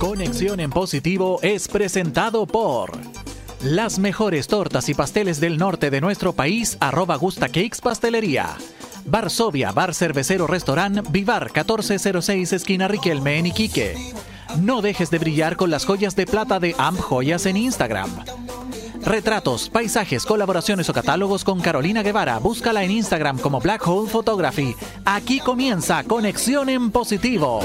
Conexión en Positivo es presentado por las mejores tortas y pasteles del norte de nuestro país, arroba Gusta Cakes Pastelería. Varsovia, Bar Cervecero Restaurant, Vivar 1406 Esquina Riquelme en Iquique. No dejes de brillar con las joyas de plata de Amp Joyas en Instagram. Retratos, paisajes, colaboraciones o catálogos con Carolina Guevara. Búscala en Instagram como Black Hole Photography. Aquí comienza Conexión en Positivo.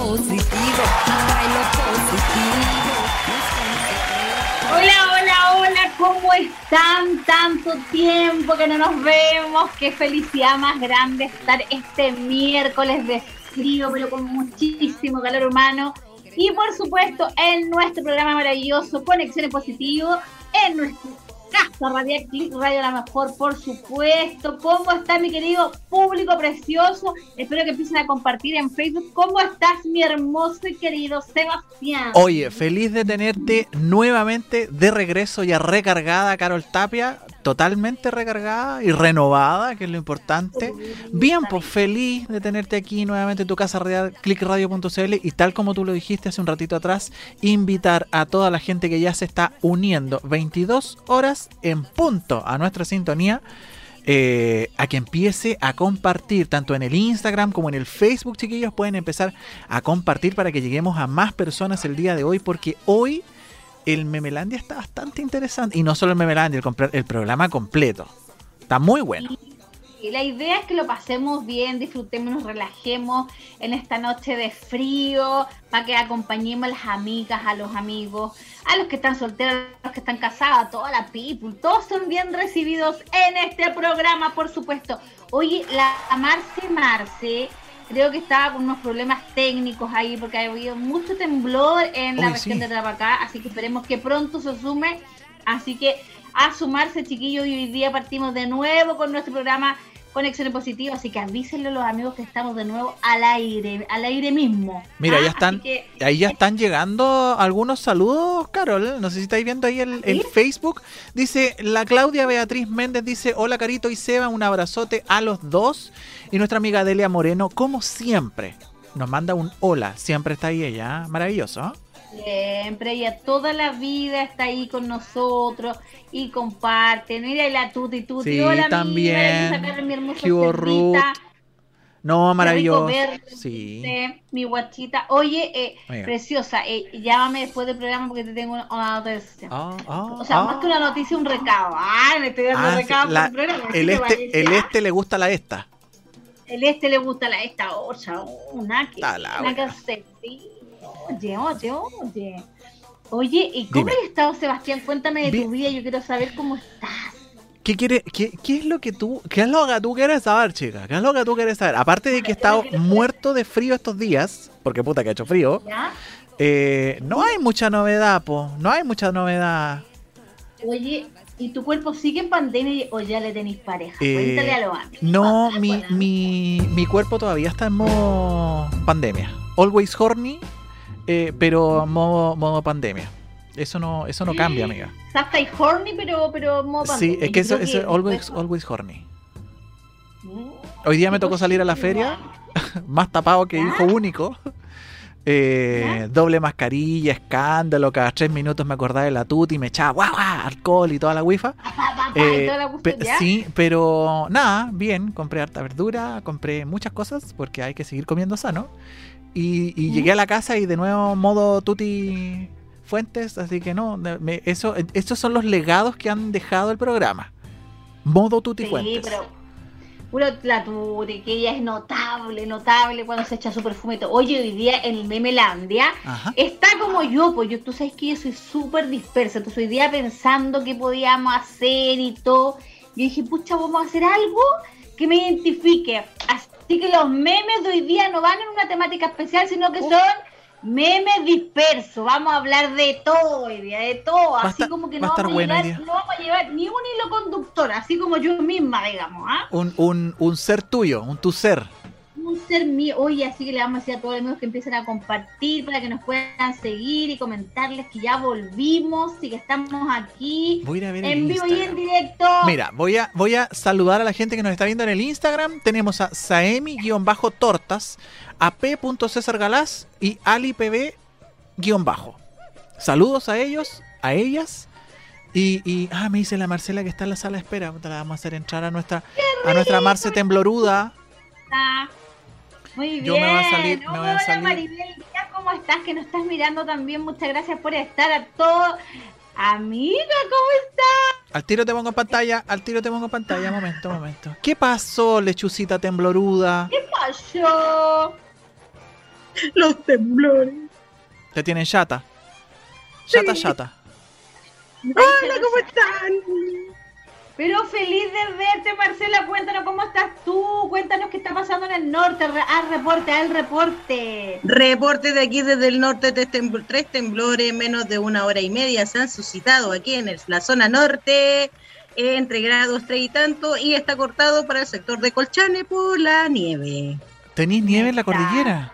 Hola, hola, hola, ¿cómo están? Tanto tiempo que no nos vemos. Qué felicidad más grande estar este miércoles de frío, pero con muchísimo calor humano. Y por supuesto, en nuestro programa maravilloso Conexión en Positivo, en nuestro Casa Radial Click Radio La Mejor, por supuesto. ¿Cómo está mi querido público precioso? Espero que empiecen a compartir en Facebook. ¿Cómo estás, mi hermoso y querido Sebastián? Oye, feliz de tenerte nuevamente de regreso ya recargada, Carol Tapia. Totalmente recargada y renovada, que es lo importante. Bien, pues feliz de tenerte aquí nuevamente en tu casa clickradio.cl y tal como tú lo dijiste hace un ratito atrás, invitar a toda la gente que ya se está uniendo 22 horas en punto a nuestra sintonía. eh, a que empiece a compartir tanto en el Instagram como en el Facebook, chiquillos, pueden empezar a compartir para que lleguemos a más personas el día de hoy, porque hoy el Memelandia está bastante interesante. Y no solo el Memelandia, el, el programa completo. Está muy bueno. Y la idea es que lo pasemos bien, disfrutemos, nos relajemos en esta noche de frío, para que acompañemos a las amigas, a los amigos, a los que están solteros, a los que están casados, a toda la people. Todos son bien recibidos en este programa, por supuesto. Oye, la Marce Marce, creo que estaba con unos problemas técnicos ahí, porque ha habido mucho temblor en la Uy, región sí. de Trapacá, así que esperemos que pronto se sume. Así que a sumarse, chiquillos, y hoy día partimos de nuevo con nuestro programa Conexión Positiva, así que avísenle a los amigos que estamos de nuevo al aire, al aire mismo. Mira, Ah, ya están, que- ahí ya están llegando algunos saludos, Carol. No sé si estáis viendo ahí el, el Facebook. Dice la Claudia Beatriz Méndez, dice, hola Carito y Seba, un abrazote a los dos. Y nuestra amiga Delia Moreno, como siempre, nos manda un hola. Siempre está ahí ella, ¿eh? maravilloso. ¿eh? Siempre, ella toda la vida está ahí con nosotros y comparte. Mira, y la tuti tuti. Sí, Hola, también. mi hermosa ¿Qué hubo, cerdita. Ruth? No, maravilloso. Verte, Sí. mi guachita. Oye, eh, preciosa, eh, llámame después del programa porque te tengo una, una noticia. Ah, ah, O sea, ah. más que una noticia, un recado. Ay, me estoy dando Ah, sí, recado la- por el programa. el, este, el este le gusta la esta. El este le gusta la esta otra, una que, una que sí. Oye, oye, oye. Oye, ¿y cómo has estado, Sebastián? Cuéntame de Bien. tu vida, yo quiero saber cómo estás. ¿Qué, quiere, qué, qué es lo que tú, qué es lo que tú quieres saber, chica? ¿Qué es lo que tú quieres saber? Aparte de que he estado muerto de frío estos días, porque puta que ha hecho frío, eh, no hay mucha novedad, po. No hay mucha novedad. Oye, ¿y tu cuerpo sigue en pandemia o ya le tenéis pareja? Eh, Cuéntale a los amigos. No, Ah, mi, mi, mi cuerpo todavía está en modo pandemia. Always horny, eh, pero modo, modo pandemia. Eso no, eso no cambia, amiga. Sea, estáis horny, pero, pero modo Sí, pandemia. es que eso es always, always horny. Mm. Hoy día me tocó salir a la Sí, feria, más tapado que hijo único. Eh, doble mascarilla, escándalo, cada tres minutos me acordaba de la tuti y me echaba guau, guau, alcohol y toda la wifa. Y Eh, pe- sí, pero nada, bien, compré harta verdura, compré muchas cosas porque hay que seguir comiendo sano. Y, y llegué a la casa y de nuevo modo tuti fuentes, así que no, me- eso, estos son los legados que han dejado el programa. Modo tuti Sí, fuentes. pero puro la tuti, que ella es notable, notable cuando se echa su perfume. Oye, hoy día en el Memelandia Ajá. está como yo, pues yo, tú sabes que yo soy súper dispersa. Entonces hoy día pensando qué podíamos hacer y todo, yo dije, pucha, vamos a hacer algo que me identifique. Así que los memes de hoy día no van en una temática especial, sino que son memes dispersos. Vamos a hablar de todo hoy día, de todo. Así estar- como que no vamos, a bueno llevar, no vamos a llevar ni un hilo conductor, así como yo misma, digamos, ¿ah? Un, un, un ser tuyo, un tu ser. Un ser mío. Oye, así que le vamos a decir a todos los amigos que empiecen a compartir para que nos puedan seguir y comentarles que ya volvimos y que estamos aquí Voy a ver en vivo y en directo. Mira, voy a, voy a saludar a la gente que nos está viendo en el Instagram. Tenemos a Saemi-tortas, a P.César y AliPB-bajo. Saludos a ellos, a ellas. Y, y, ah, me dice la Marcela que está en la sala de espera. La vamos a hacer entrar a nuestra, a nuestra Marce Tembloruda. Ah, muy bien. Yo me voy a salir- me voy a Hola salir. Maribel, ¿cómo estás? Que nos estás mirando también. Muchas gracias por estar a todos. Amiga, ¿cómo estás? Al tiro te pongo en pantalla, al tiro te pongo en pantalla. Momento, momento. ¿Qué pasó, lechucita tembloruda? ¿Qué pasó? Los temblores. Te tienen chata. Chata, Sí. chata. Hola, ¿cómo están? Pero feliz de verte, Marcela. Cuéntanos cómo estás tú. Cuéntanos qué está pasando en el norte. Al reporte, al reporte. Reporte de aquí desde el norte, tres, tembl- tres temblores, menos de una hora y media se han suscitado aquí en el- la zona norte, entre grados tres y tanto, y está cortado para el sector de Colchane por la nieve. ¿Tenís nieve en la cordillera?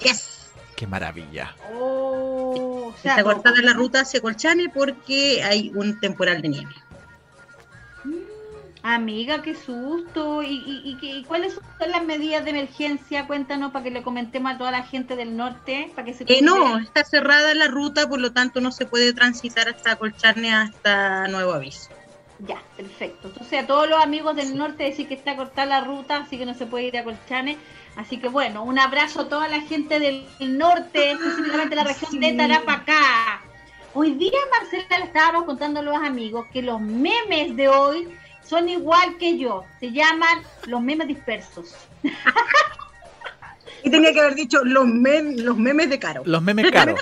Yes. Qué maravilla. Oh, o sea, Está cortada la ruta hacia Colchane porque hay un temporal de nieve. Amiga, qué susto. ¿Y, y, y y cuáles son las medidas de emergencia? Cuéntanos para que le comentemos a toda la gente del norte. Para que se Eh, no, está cerrada la ruta, por lo tanto no se puede transitar hasta Colchane hasta nuevo aviso. Ya, perfecto. Entonces a todos los amigos del norte decir que está cortada la ruta, así que no se puede ir a Colchane. Así que bueno, un abrazo a toda la gente del norte, específicamente la región de. Tarapacá. Hoy día, Marcela, le estábamos contando a los amigos que los memes de hoy son igual que yo. Se llaman los memes dispersos. Y tenía que haber dicho los, mem- los memes de Caro. Los memes caros.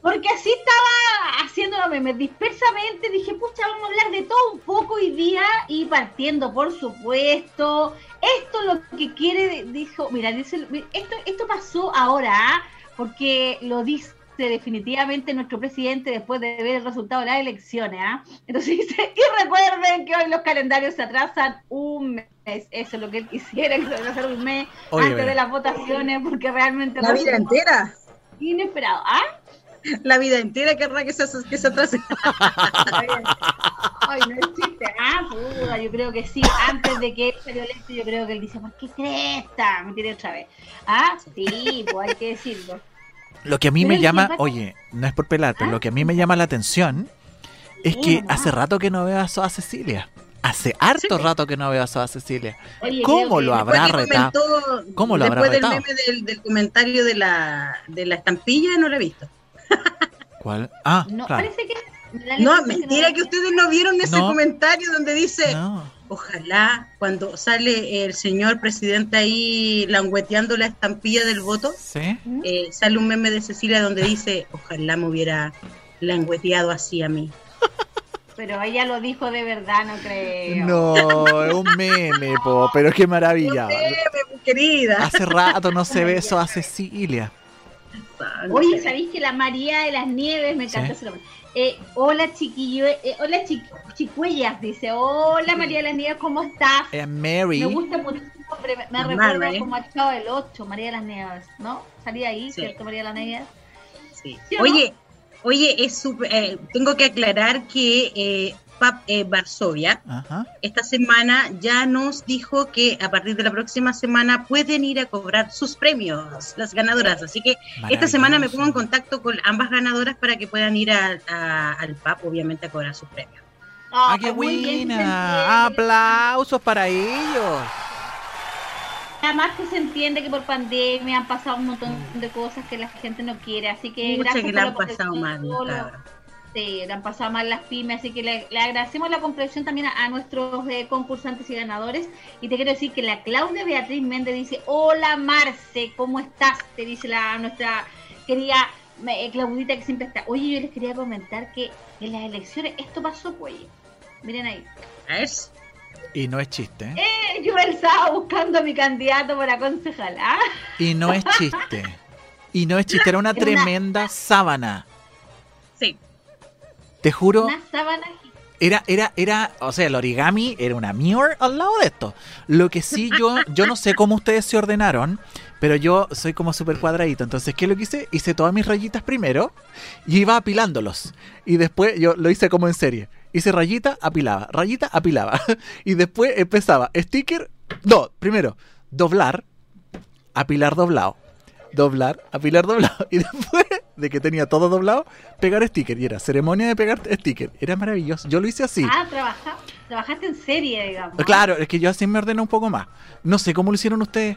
Porque así estaba haciendo los memes dispersamente. Dije, pucha, vamos a hablar de todo un poco hoy día. Y partiendo, por supuesto. Esto lo que quiere, dijo, mira, dice, esto, esto pasó ahora, ¿ah? porque lo dice definitivamente nuestro presidente después de ver el resultado de las elecciones. ¿ah? Entonces dice, y recuerden que hoy los calendarios se atrasan un mes. Eso es lo que él quisiera, que se atrasara un mes Oye, antes de las votaciones, porque realmente La vida entera. inesperado. ¿Ah? La vida entera querrá que se, que se atrase. Ay, no existe. Ah, puta, yo creo que sí. Antes de que él salió electo, yo creo que él dice, ¿por qué cresta? Me tiré otra vez. Ah, sí, pues hay que decirlo. Lo que a mí Pero me llama, pasa- oye, no es por pelar, pero ¿Ah? lo que a mí me llama la atención es Sí, que hace rato que no veo a Soa Cecilia. Hace harto Sí. rato que no veo a Soa Cecilia. Oye, ¿Cómo lo habrá Después retado? comentó- ¿Cómo lo habrá Después retado? del meme del, del comentario de la, de la estampilla, no lo he visto. ¿Cuál? Ah, No, claro. parece que. No, mentira que ustedes no vieron ese No. comentario donde dice, No. Ojalá cuando sale el señor presidente ahí langueteando la estampilla del voto, ¿Sí? Eh, sale un meme de Cecilia donde dice, ojalá me hubiera langueteado así a mí. Pero ella lo dijo de verdad, no creo. No, es un meme, po, pero qué maravilla. Meme, mi querida. Hace rato no se ve Soa Cecilia. Oye, ¿sabéis que la María de las Nieves me encanta Sí. Eh, hola chiquillo, eh, hola chi- chicuellas, dice, hola María de las Nieves, ¿cómo estás? Es Mary. Me gusta nombre, me, me recuerda ¿eh? como al Chavo del 8, María de las Nieves, ¿no? Salía ahí, Sí. ¿cierto, María de las Nieves? Sí. ¿Sí o Oye, oye, es súper- eh, tengo que aclarar que eh, Pap eh, Varsovia Ajá. esta semana ya nos dijo que a partir de la próxima semana pueden ir a cobrar sus premios, las ganadoras. Así que esta semana me pongo en contacto con ambas ganadoras para que puedan ir a- a- al PAP, obviamente, a cobrar sus premios. ¡Ah, qué muy bien, se buena! ¡Aplausos para ellos! Además que se entiende que por pandemia han pasado un montón de cosas que la gente no quiere, así que Muchas gracias que la han pasado mal. Sí, le han pasado mal las pymes, así que le, le agradecemos la comprensión también a, a nuestros eh, concursantes y ganadores. Y te quiero decir que la Claudia Beatriz Méndez dice, hola Marce, ¿cómo estás? Te dice la nuestra querida eh, Claudita que siempre está. Oye, yo les quería comentar que en las elecciones esto pasó, pues. Miren ahí. ¿Ves? Y no es chiste. ¿eh? Eh, yo estaba buscando a mi candidato para concejal, ¿ah? Y no es chiste. Y no es chiste, era una Era una- tremenda sábana. Te juro, Una sábana era, era, era, o sea, el origami era una mirror al lado de esto. Lo que sí yo, yo no sé cómo ustedes se ordenaron, pero yo soy como súper cuadradito. Entonces, ¿qué es lo que hice? Hice todas mis rayitas primero y iba apilándolos. Y después yo lo hice como en serie. Hice rayita, apilaba, rayita, apilaba. Y después empezaba, sticker, no, primero, doblar, apilar doblado. Doblar, apilar doblado. Y después de que tenía todo doblado, pegar sticker. Y era ceremonia de pegar sticker. Era maravilloso. Yo lo hice así. Ah, trabaja, trabajaste en serie, digamos. Claro, es que yo así me ordeno un poco más. No sé cómo lo hicieron ustedes.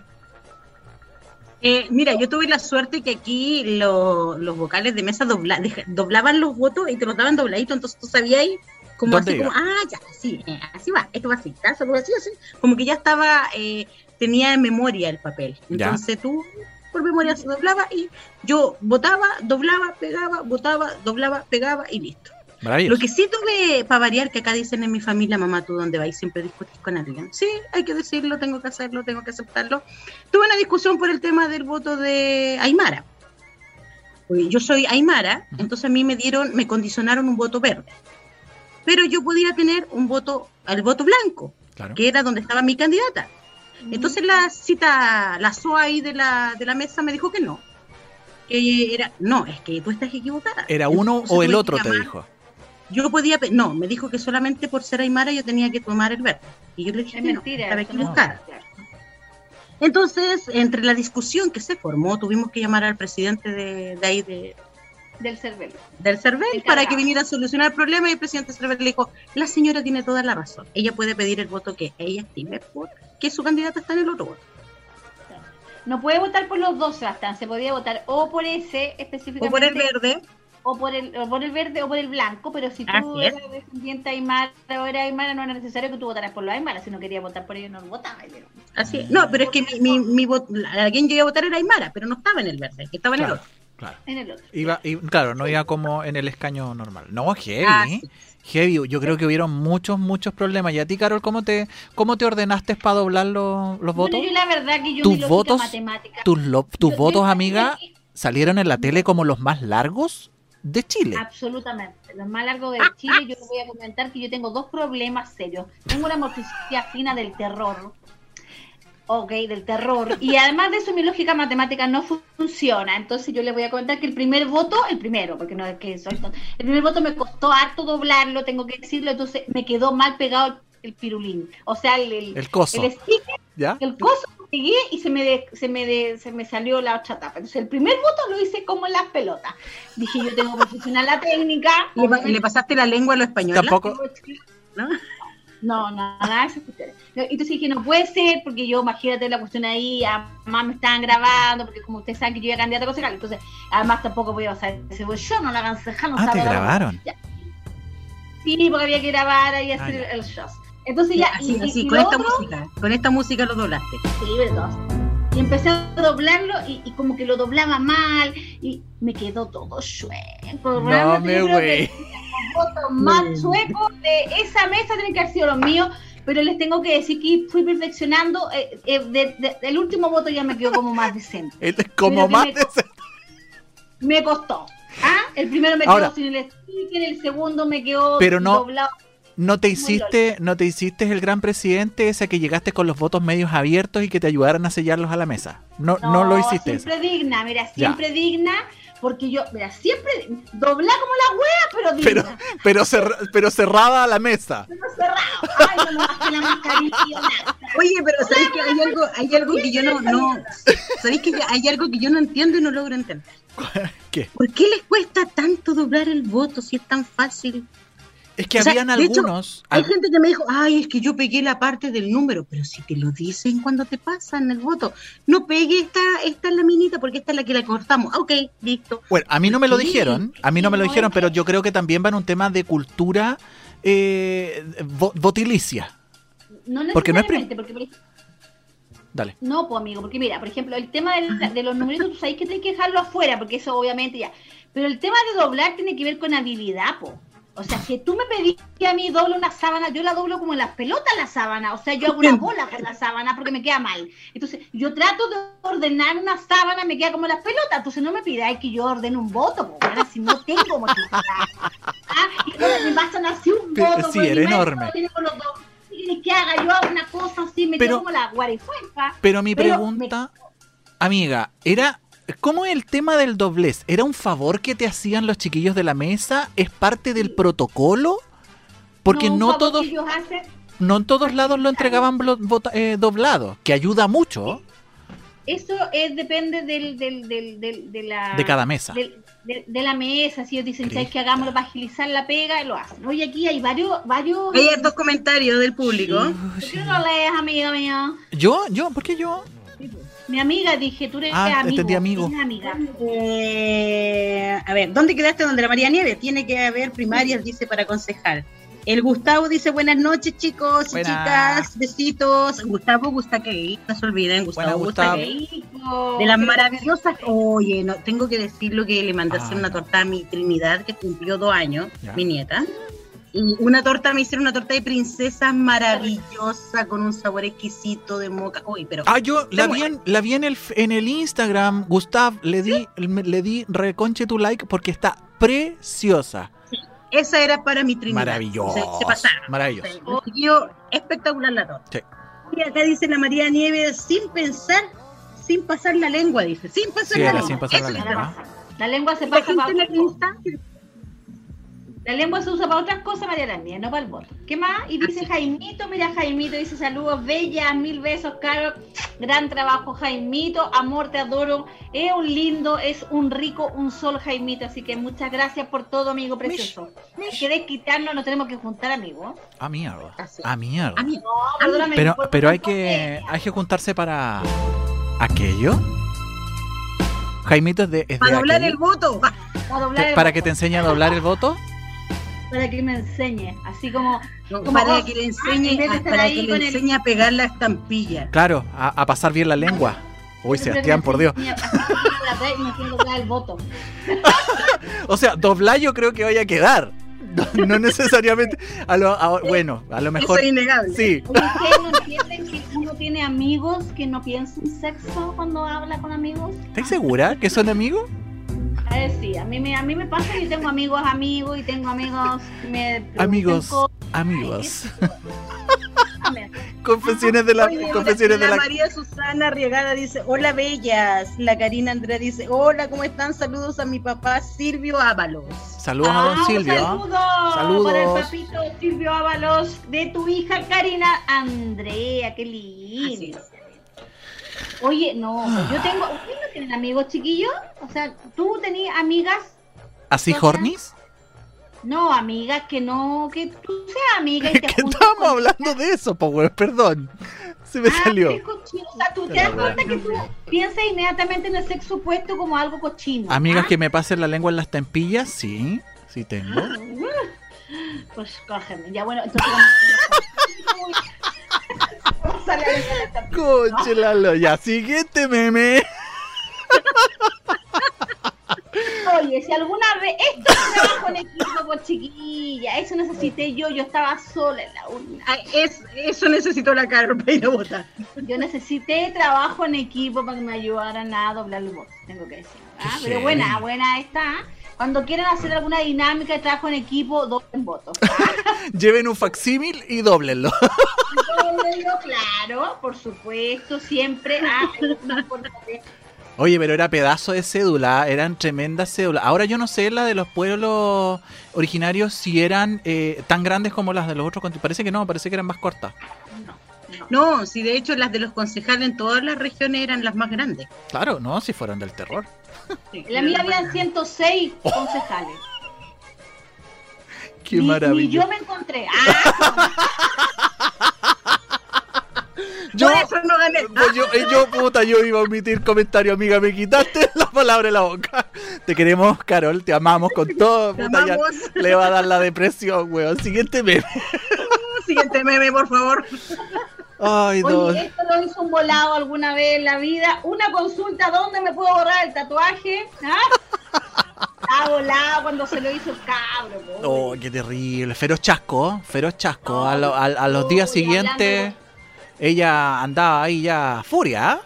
Eh, mira, yo tuve la suerte que aquí lo- los vocales de mesa dobla- deja- doblaban los votos y te los daban dobladitos, entonces tú sabías ahí como ¿Dónde así iba? como, ah, ya, sí, eh, así va, esto va así, tal, solo así, así, como que ya estaba, eh, tenía en memoria el papel. Ya. Entonces tú por memoria se doblaba y yo votaba, doblaba, pegaba, votaba, doblaba, pegaba y listo. Lo que sí tuve, para variar, que acá dicen en mi familia, mamá, tú dónde vais siempre discutís con alguien. Sí, hay que decirlo, tengo que hacerlo, tengo que aceptarlo. Tuve una discusión por el tema del voto de Aymara. Yo soy Aymara, Ujú. entonces a mí me dieron, me condicionaron un voto verde. Pero yo podía tener un voto, el voto blanco, Claro. que era donde estaba mi candidata. Entonces la cita, la SOA ahí de la, de la mesa me dijo que no. Que era, no, es que tú estás equivocada. ¿Era uno Entonces o el otro, te dijo? yo podía, no, me dijo que solamente por ser Aymara yo tenía que tomar el verde. Y yo le dije Es que no, mentira. estaba no-. Entonces, entre la discusión que se formó, tuvimos que llamar al presidente de, de ahí de, Del cervelo. del CERVEL El para que viniera a solucionar el problema y el presidente CERVEL le dijo, la señora tiene toda la razón. Ella puede pedir el voto que ella estime por que su candidata está en el otro voto. No puede votar por los dos, Sebastián. Se podía votar o por ese específicamente. O por el verde, o por el, o por el verde o por el blanco, pero si tú Así es. eras descendiente Aymara o eras Aymara, no era necesario que tú votaras por los Aymara. Si no querías votar por ellos, no votabas. pero- así es. No, pero es que mi, mi, a quien yo iba a votar era Aymara, pero no estaba en el verde, estaba en el otro. Claro. En el otro. Iba, y, claro, no iba como en el escaño normal. No, heavy. Ah, sí. Heavy. Yo creo que hubieron muchos, muchos problemas. ¿Y a ti, Carol, cómo te, cómo te ordenaste para doblar los, los votos? Bueno, yo la verdad que yo ¿Tus mi votos? ¿Tus, lo- tus Yo- votos, yo- amiga, salieron en la tele como los más largos de Chile? Absolutamente. Los más largos de Chile, yo les voy a comentar que yo tengo dos problemas serios. Tengo una motricidad fina del terror. Ok, del terror. Y además de eso, mi lógica matemática no fu- funciona. Entonces yo les voy a comentar que el primer voto, el primero, porque no es que soy tonta, el primer voto me costó harto doblarlo, tengo que decirlo, entonces me quedó mal pegado el, pirulín. O sea, el, el, El coso. el sticker ¿Ya? el coso lo pegué y se me, de- se, me de- se me salió la otra tapa. Entonces el primer voto lo hice como en las pelotas. Dije, yo tengo que perfeccionar la técnica. ¿Le, le pasaste la lengua a los españoles? Tampoco. ¿no? No, no, nada de esas cuestiones. Entonces dije, no puede ser, porque yo, imagínate la cuestión ahí, además me estaban grabando, porque como ustedes saben que yo era candidata a concejal, entonces además tampoco podía pasar ese yo no la concejal, no Ah, te la- grabaron. Sí, porque había que grabar y hacer el show. Entonces ya, así, y- y- así, y con esta otro- música, con esta música lo doblaste. Sí. Y empecé a doblarlo y, y como que lo doblaba mal y me quedó todo chueco. No me güey. que los votos más chuecos de esa mesa tienen que haber sido los míos, pero les tengo que decir que fui perfeccionando. eh, eh, de- de- el último voto ya me quedó como más decente. Es como más me- de ese- Me costó. ¿Ah? El primero me Ahora- quedó sin el sticker, el segundo me quedó Pero no- doblado. ¿No te hiciste, no te hiciste el gran presidente ese que llegaste con los votos medios abiertos y que te ayudaran a sellarlos a la mesa? No, no, lo hiciste. eso. Siempre digna, mira, siempre digna, porque yo, mira, siempre dobla como la wea, pero Pero, digna. pero, cerra- pero cerrada a la mesa. Pero cerrado. Ay, no la mascarilla. Oye, pero ¿sabéis que hay algo, hay algo que yo no, no, ¿sabéis que hay algo que yo no entiendo y no logro entender? ¿Qué? ¿Por qué les cuesta tanto doblar el voto si es tan fácil? Es que O sea, habían hecho, algunos. Hay al- gente que me dijo, ay, es que yo pegué la parte del número, pero si te lo dicen cuando te pasan el voto, no pegue esta, esta laminita porque esta es la que la cortamos. Ok, listo. Bueno, a mí no me lo dijeron, a mí no me lo dijeron, es pero yo creo que también va en un tema de cultura eh, votilicia. No Porque no es porque por ejemplo, Dale. no, pues amigo, porque mira, por ejemplo, el tema de, los numeritos, tú sabes que tienes que dejarlo afuera, porque eso obviamente ya. Pero el tema de doblar tiene que ver con habilidad, po. O sea, si tú me pedís que a mí doble una sábana, yo la doblo como en las pelotas la sábana. O sea, yo hago una bola con la sábana porque me queda mal. Entonces, yo trato de ordenar una sábana, me queda como las pelotas. Entonces, no me pidáis que yo ordene un voto, po, bueno, si no tengo motividad. Ah, y ahora me pasan así un voto. sí, pero era enorme. lo tiene con los dos. Quiere que haga yo hago una cosa así, me Pero- quedo como la guarifuerza. Pero mi Pero pregunta, amiga, era ¿cómo es el tema del doblez? ¿Era un favor que te hacían los chiquillos de la mesa? ¿Es parte del protocolo? Porque no, favor todos hacen, no en todos lados lo entregaban eh, doblado, que ayuda mucho. eso es, depende del, del, del, de la... De cada mesa. de, la mesa, si ellos dicen, ¿sabes que hagámoslo para agilizar la pega? Lo hacen. Oye, aquí hay varios... varios... Hay dos comentarios del público. ¿Por qué no lees, amiga mía? ¿Yo? ¿Yo? ¿Por qué yo? Mi amiga, dije, tú eres ah, amigo. Entendí amigo. Amiga. Eh, a ver, ¿dónde quedaste donde la María Nieves? Tiene que haber primarias, dice, para aconsejar. El Gustavo dice buenas noches chicos y chicas, besitos. Gustavo Gustavo no se olviden, Gustavo Gustavo. De las maravillosas, oye, no, tengo que decir lo que le mandé hacer ah. una torta a mi Trinidad que cumplió dos años, mi nieta. Y una torta, me hicieron una torta de princesa maravillosa con un sabor exquisito de moca. Uy, pero. Ah, yo la vi, en, la vi en el, en el Instagram, Gustav, le di, le di reconche tu like porque está preciosa. Esa era para mi Trinidad. Maravilloso. Se, pasaron. Maravilloso. espectacular la torta. Y acá dice la María Nieves, sin pensar, sin pasar la lengua, dice. Sin pasar la lengua. Sin pasar la lengua. La lengua se pasa para la lengua se usa para otras cosas, María la mía, no para el voto. ¿Qué más? Y dice Jaimito, mira Jaimito, dice saludos, bella, mil besos, Carol. Gran trabajo, Jaimito, amor, te adoro. Es un lindo, es un rico, un sol, Jaimito. Así que muchas gracias por todo, amigo precioso. Si querés quitarnos, nos tenemos que juntar, amigo. A mierda. A mierda. pero, pero hay que, hay que juntarse para aquello. Jaimito es de. para doblar el voto. Para, que te enseñe a doblar el voto para que me enseñe, así como, para que le enseñe, a, para que le enseñe a pegar la estampilla. Claro, a, pasar bien la lengua. Uy, Sebastián, por Dios. o sea, doblar yo creo que vaya a quedar. No, necesariamente. A lo, bueno, a lo mejor. Eso es innegable. Sí. ¿Ustedes no entienden que uno tiene amigos que no piensan sexo cuando habla con amigos? ¿Estás segura que son amigos? Eh, sí, a mí, me, a mí me pasa que tengo amigos amigos y tengo amigos me Amigos, amigos. confesiones de la, confesiones de la, María Susana Riegada dice, hola bellas. La Karina Andrea dice, hola, ¿cómo están? Saludos a mi papá Silvio Ábalos. Saludos a don ah, Silvio. Saludos, saludos para el papito Silvio Ábalos de tu hija Karina Andrea, qué lindo. Oye, no, yo ah. tengo. ¿Ustedes no tienen amigos chiquillos? O sea, ¿tú tenías amigas? ¿Así hornis? No, amigas que no, que tú seas amiga y te que estamos hablando de eso, Power, perdón. Se me ah, salió. O sea, tú te das cuenta que tú piensas inmediatamente en el sexo opuesto como algo cochino. Amigas ¿ah? que me pasen la lengua en las tempillas, sí, sí tengo. pues cógeme, ya bueno, entonces. Cóchelalo, ya, siguiente meme. Oye, si alguna vez esto es trabajo en equipo con chiquilla, eso necesité yo, yo estaba sola en la urna. es, eso necesitó la cara para ir a votar. Yo necesité trabajo en equipo para que me ayudaran a doblar el voto, tengo que decir. ¿ah? Pero buena, buena está. Cuando quieran hacer alguna dinámica de trabajo en equipo, doblen votos. Lleven un facsímil y doblenlo. doblenlo, claro, por supuesto, siempre. Ah, Oye, pero era pedazo de cédula, eran tremendas cédulas. Ahora yo no sé la de los pueblos originarios si eran eh, tan grandes como las de los otros. Parece que no, parece que eran más cortas. No, no, si de hecho las de los concejales en todas las regiones eran las más grandes. Claro, no, si fueron del terror. En la mía habían 106 concejales. Qué maravilla. Y yo me encontré. Ah, yo, eso no gané. Pues yo, eh, yo, puta, yo iba a omitir comentario, amiga. Me quitaste la palabra de la boca. Te queremos, Carol. Te amamos con todo. Puta, ya le va a dar la depresión, weón. Siguiente meme. Siguiente meme, por favor. Ay, Oye, esto lo hizo un volado alguna vez en la vida. Una consulta, ¿dónde me puedo borrar el tatuaje? ¿Ah? Está volado cuando se lo hizo el cabro. Oh, qué terrible. Feroz chasco, feroz chasco. a, a, los días siguientes ella andaba ahí ya furia. ¿ah?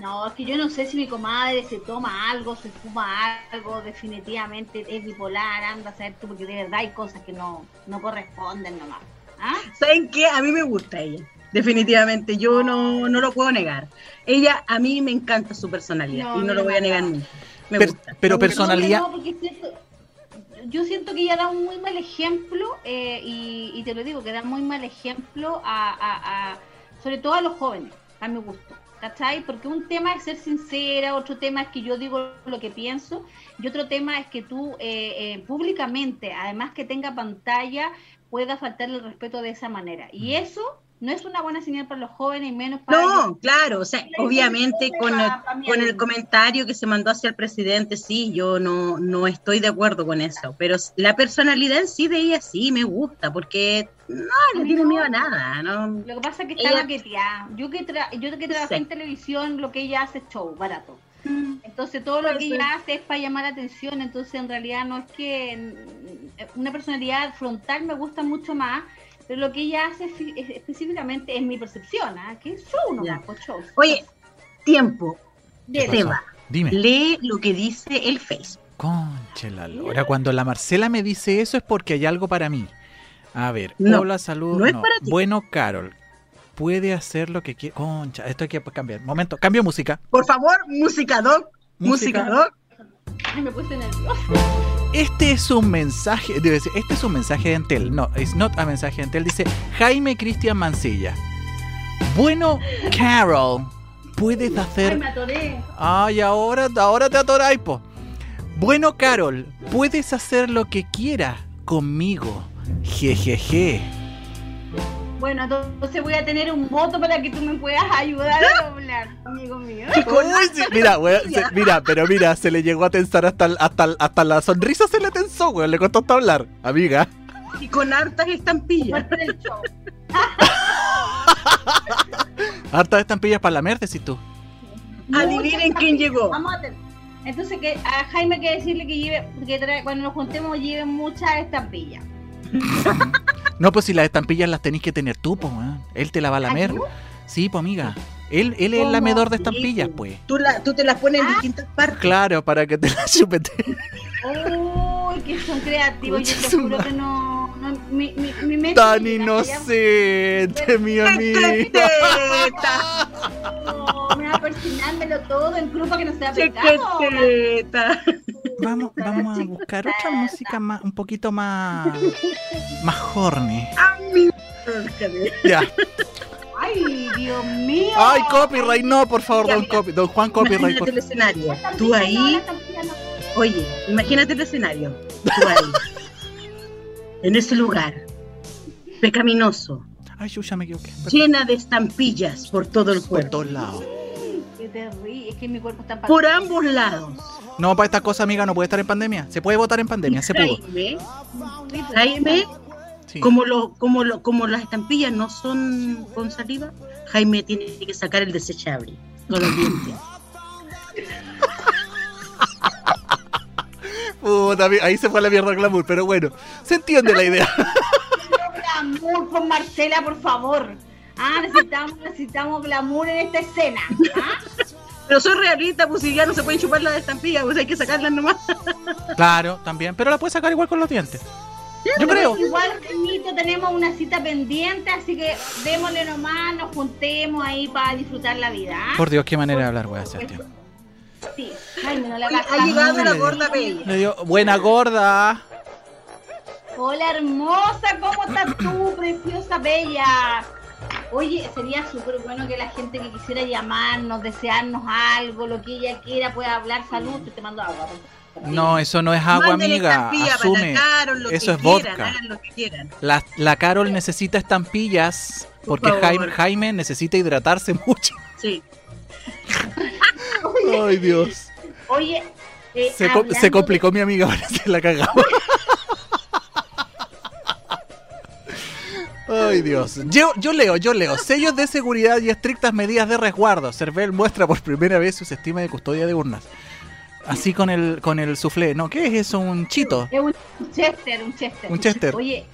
No, es que yo no sé si mi comadre se toma algo, se fuma algo, definitivamente es bipolar, anda a saber tú, porque de verdad hay cosas que no, no corresponden nomás. ¿Ah? ¿Saben qué? A mí me gusta ella definitivamente, yo no, no lo puedo negar. Ella, a mí me encanta su personalidad y no, lo voy a negar nunca. Me gusta. Pero personalidad... yo siento que ella da un muy mal ejemplo eh, y, te lo digo, que da muy mal ejemplo a, sobre todo a los jóvenes, a mi gusto. ¿cachai? Porque un tema es ser sincera, otro tema es que yo digo lo que pienso, y otro tema es que tú eh, eh, públicamente, además que tenga pantalla, pueda faltarle el respeto de esa manera. Y Mm. eso no es una buena señal para los jóvenes y menos para No, ellos. claro, o sea, obviamente con el, con el comentario que se mandó hacia el presidente, sí, yo no, no estoy de acuerdo con eso, pero la personalidad en sí de ella sí me gusta, porque no le tiene miedo a nada, ¿no? Lo que pasa es que está Ella- maqueteada. Yo que, tra- yo que trabajé Sí. en televisión, lo que ella hace es show, barato. Mm. Entonces todo lo que ella hace es para llamar la atención, entonces en realidad no es que mm, una personalidad frontal me gusta mucho más, pero lo que ella hace fi- es- específicamente es mi percepción, ¿ah? que es show nomás, pues show. Oye, tiempo? Seba, Dime. lee lo que dice el Facebook. Conche la lora. Cuando la Marcela me dice eso es porque hay algo para mí. A ver, No, hola, saludos. no es para ti. Bueno, Carol, puede hacer lo que quiera. Concha, esto hay que cambiar. Momento, cambio música. Por favor, música doc, Música. música doc. Ay, me puse nerviosa. Este es un mensaje, debe decir, este es un mensaje de Entel. No, it's not a mensaje de Entel. Dice Jaime Cristian Mancilla. Bueno, Carol, puedes Ay, hacer. me atoré. Ay, ahora, ahora te atoráis, po. Bueno, Carol, puedes hacer lo que quieras conmigo. Jejeje. Bueno, entonces voy a tener un voto para que tú me puedas ayudar a doblar, amigo mío. Uy, sí, Mira, weón, se- mira, pero mira, se le llegó a tensar hasta, hasta, hasta la sonrisa se le tensó, weón. Le costó hasta hablar, amiga. Y con hartas estampillas. Hartas estampillas para la merda, si tú. Adivinen quién llegó. Vamos a tener. Entonces que a Jaime hay que decirle que lleve, que trae- cuando nos juntemos lleve muchas estampillas. No, pues si las estampillas las tenés que tener tú, pues. Él te la va a lamer. ¿Ah? Sí, pues, amiga. Él, él es el lamedor de estampillas, pues. Tú, la, tú te las pones en Ah. distintas partes. Claro, para que te la chupete. Uy, que son creativos. Yo te juro que no. No mi, mi, mi mente Tan inocente, mi amiga. Chiqueteta, No, me va a persinármelo todo en cruz para que no sea pecado. Vamos, vamos a buscar otra música más, un poquito más, más horny. Ya. Ay, Dios mío. Ay, copyright, no, por favor, don, copy, don Juan, copyright. Imagínate Por... el escenario. Tú ahí, oye, imagínate el escenario. Tú ahí. En ese lugar, pecaminoso, Ay, yo ya me equivoqué. llena de estampillas por todo el Por cuerpo. todos lados. Qué terrible. Es que mi cuerpo está Por ambos lados. No, para esta cosa, amiga, no puede estar en pandemia. Se puede votar en pandemia, se pudo. Jaime, Jaime, Sí. como, lo, como, lo, como las estampillas no son con saliva, Jaime tiene que sacar el desechable con los dientes. Puta, ahí se fue a la mierda el glamour, pero bueno, se entiende la idea. glamour con Marcela, por favor. Ah, necesitamos, necesitamos glamour en esta escena. ¿ah? Pero soy realista, pues si ya no se pueden chupar las estampillas, pues hay que sacarlas nomás. Claro, también, pero la puede sacar igual con los dientes. Yo creo. Igual, Jaimito, tenemos una cita pendiente, así que démosle nomás, nos juntemos ahí para disfrutar la vida. ¿ah? Por Dios, qué manera de hablar, weá, Sebastián. Sí, Jaime, no le Oye, ha llegado la gorda bella. Buena gorda. Hola, hermosa, ¿cómo estás tú, preciosa, bella? Oye, sería súper bueno que la gente que quisiera llamarnos, desearnos algo, lo que ella quiera, pueda hablar. Salud, te mando agua. No, eso no es agua, amiga. Asume. la Carol, lo Eso que es quieran, vodka. hagan lo que quieran. La, la Carol necesita estampillas porque. Jaime, Jaime necesita hidratarse mucho. Sí. Ay, Dios. Oye, eh, Se, co- hablando se complicó mi amiga, parece la cagamos. Ay, Dios. Yo, yo leo, yo leo. Sellos de seguridad y estrictas medidas de resguardo. Cervel muestra por primera vez su sistema de custodia de urnas. Así con el, con el soufflé. No, ¿qué es eso? ¿Un chito? Es un Chester, un Chester. Un Chester. Oye,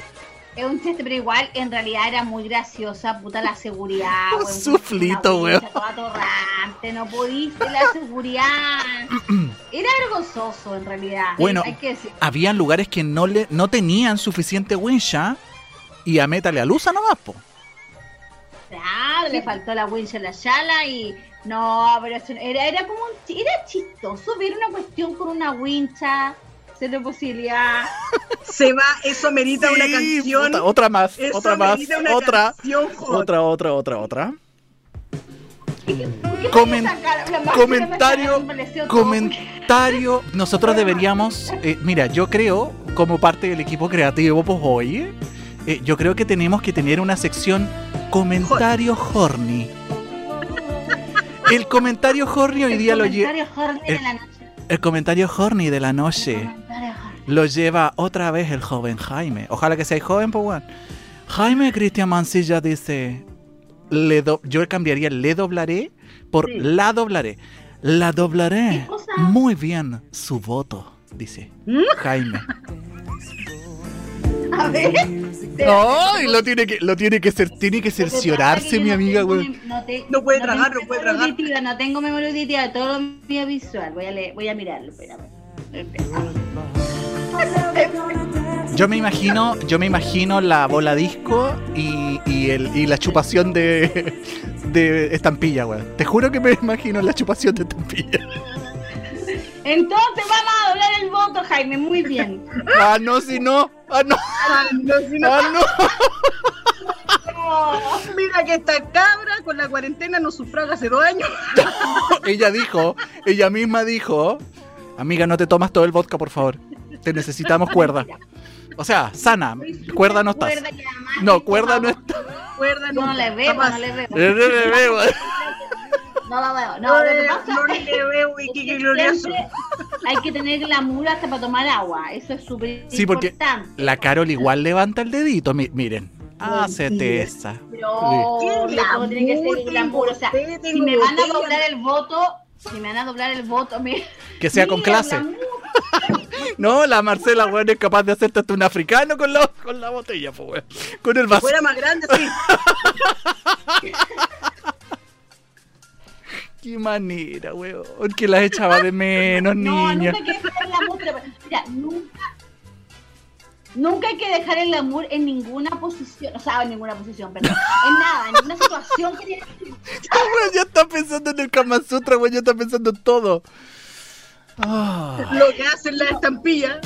es un Chester, pero igual en realidad era muy graciosa, puta la seguridad. Un suflito, weón. wincha toda atorrante, no pudiste la seguridad. Era vergonzoso en realidad. Bueno. hay que decir. Habían lugares que no, le, no tenían suficiente wincha y a métale a luz nomás, po. Claro, le faltó la wincha a la Shala y no, pero eso era, era como un, era chistoso ver una cuestión con una wincha, cero posibilidad. Se va, eso merita una canción. otra más, Eso otra más, otra, canción, otra, otra, otra, otra. Comen- comentario, comentario. Nosotros deberíamos, eh, mira, yo creo, como parte del equipo creativo, pues hoy, eh, yo creo que tenemos que tener una sección comentario horny. El comentario horny hoy día lo lleva. el- El comentario horny de la noche lo lleva otra vez el joven Jaime. Ojalá que sea joven, pues bueno. Jaime Cristian Mancilla dice: le do- Yo cambiaría le doblaré por Sí. la doblaré. La doblaré muy bien su voto, dice ¿Mm? Jaime. A ver. Ay, lo tiene que, lo tiene que ser, tiene que cerciorarse, mi amiga, güey. No puede tragar, no puede tragar. Auditiva, no tengo memoria auditiva, todo lo mío visual. Voy a, leer, voy a mirarlo, espérame. Yo me imagino, yo me imagino la bola disco y, y el, y la chupación de, de estampilla, güey. Te juro que me imagino la chupación de estampilla. Entonces vamos a doblar el voto, Jaime, muy bien. Ah, no, si no. Ah, no. Ah, no, si no, Ah, no. mira que esta cabra con la cuarentena no sufraga hace dos años. Ella dijo, ella misma dijo, amiga, no te tomas todo el vodka, por favor. Te necesitamos cuerda. O sea, sana. Cuerda no estás. No, cuerda no está. Cuerda No le veo, no le veo. No le veo. No la veo. No, No, lo que pasa no es veo, es que glorioso. hay que tener glamour hasta para tomar agua. Eso es súper Sí, porque importante. La Carol igual levanta el dedito. mi- miren. Hacete esa. Qué todo tiene que ser glamour. O sea, si me van a doblar el voto, si me van a doblar el voto, me... Que sea con clase. No, la Marcela, weón, es capaz de hacerte hasta un africano con la, con la botella, pues, weón. Con el Si vaso. fuera más grande, sí. Qué manera, weón. Que las echaba de menos, No, niña. nunca hay que dejar el glamour. pero- Mira, nunca... Nunca hay que dejar el glamour en ninguna posición, o sea, en ninguna posición, perdón, en nada, en ninguna situación que tiene Weón, ya está pensando en el Kama Sutra, weón. Ya está pensando en todo. Lo que hacen las estampillas.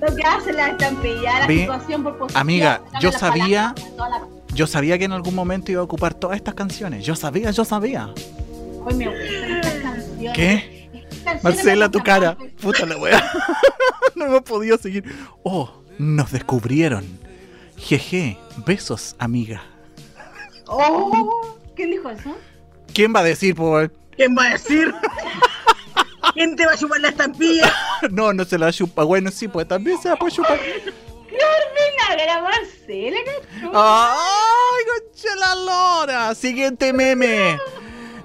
lo que hace la estampilla, la Ve, situación por posición. amiga, yo las sabía- palabras, Yo sabía que en algún momento iba a ocupar todas estas canciones. Yo sabía, yo sabía. Hoy me gustan estas canciones. ¿Qué? Estas Marcela, tu cara. más. Puta la weá. No hemos podido seguir. Oh, nos descubrieron. Jeje, besos, amiga. Oh, ¿Quién dijo eso? ¿Quién va a decir, por ¿Quién va a decir? ¿Quién te va a chupar la estampilla? No, no se la chupa. Bueno, sí, pues también se la puede chupar. Venga, era Marcela, cacho. ¡Ay, concha la lora! Siguiente meme.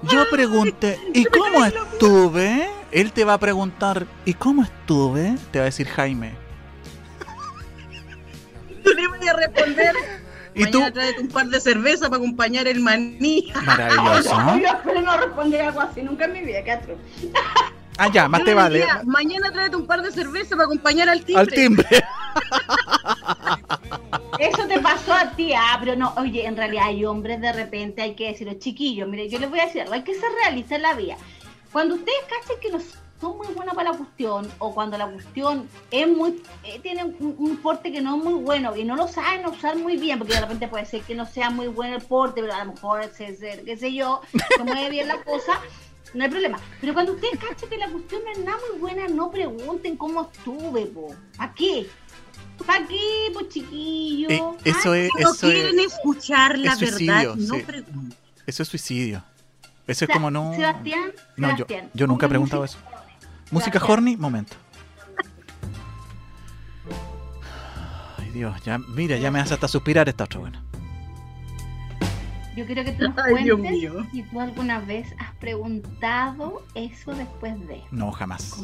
Yo pregunté, ¿y cómo estuve? Él te va a preguntar, ¿y cómo estuve? Te va a decir Jaime. Tú le vas a responder. ¿Y tú? Mañana tráete un par de cerveza para acompañar el maní. Maravilloso. Yo espero no responder algo así nunca en mi vida, cacho. Ah, ya, más Yo te le vale. Mañana tráete un par de cerveza para acompañar al timbre. Al timbre. Eso te pasó a ti, ah, pero no, oye, en realidad hay hombres de repente, hay que decirlo, chiquillos, mire, yo les voy a decir hay que ser realistas en la vida. Cuando ustedes cachen que no son muy buenas para la cuestión, o cuando la cuestión es muy, eh, tiene un, un porte que no es muy bueno, y no lo saben usar muy bien, porque de repente puede ser que no sea muy bueno el porte, pero a lo mejor, se- se- qué sé yo, se mueve bien la cosa, no hay problema. Pero cuando ustedes cachen que la cuestión no es nada muy buena, no pregunten cómo estuve, po. ¿A qué? ¿Para qué, pues chiquillo? Eh, eso Ay, es, No eso es, quieren escuchar la es verdad, suicidio, no sí. eso es suicidio. Eso o es como no. Sebastián, No, yo, Sebastián, yo nunca he preguntado música. eso. Música Sebastián. horny, momento. Ay Dios, ya, mira, ya me hace hasta suspirar esta otra buena. Yo quiero que tú nos Ay, Dios cuentes mío. si tú alguna vez has preguntado eso después de. No, jamás.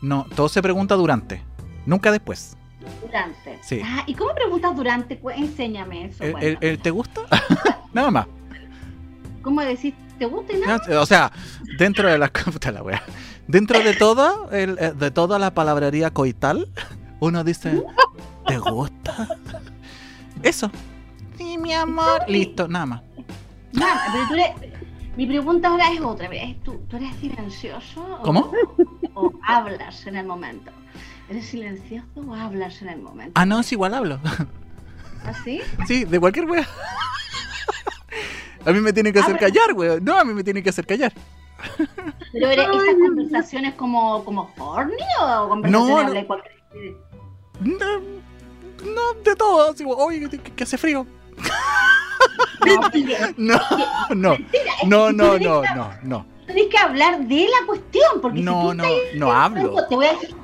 No, todo se pregunta durante, nunca después. Durante. Sí. Ah, ¿y cómo preguntas durante? Enséñame eso. ¿El, el- cuéntame. el- te gusta? Nada más. ¿Cómo decís? ¿Te gusta y nada? O sea, dentro de la puta la wea. Dentro de todo, el- eh, de toda la palabrería coital, uno dice, ¿te gusta? Eso. Sí, mi amor. Listo, nada más. Nada, pero tú eres... Mi pregunta ahora es otra. ¿Tú, ¿Tú eres silencioso? o- ¿Cómo? ¿O hablas en el momento? ¿Eres silencioso o hablas en el momento? Ah, no, es igual hablo. ¿Así? Sí, de cualquier wea. A mí me tienen que Ah, hacer pero- callar, weón. No, a mí me tienen que hacer callar. Pero era- estas conversaciones como, como horny o conversaciones No, no. de cualquier- No, no, de todo. Así, oye, que, que hace frío. No, No, no, mentira, es no, no, no, no, no. Tenés que hablar de la cuestión, porque si No, tú no, estás- no hablo. Te voy a decir,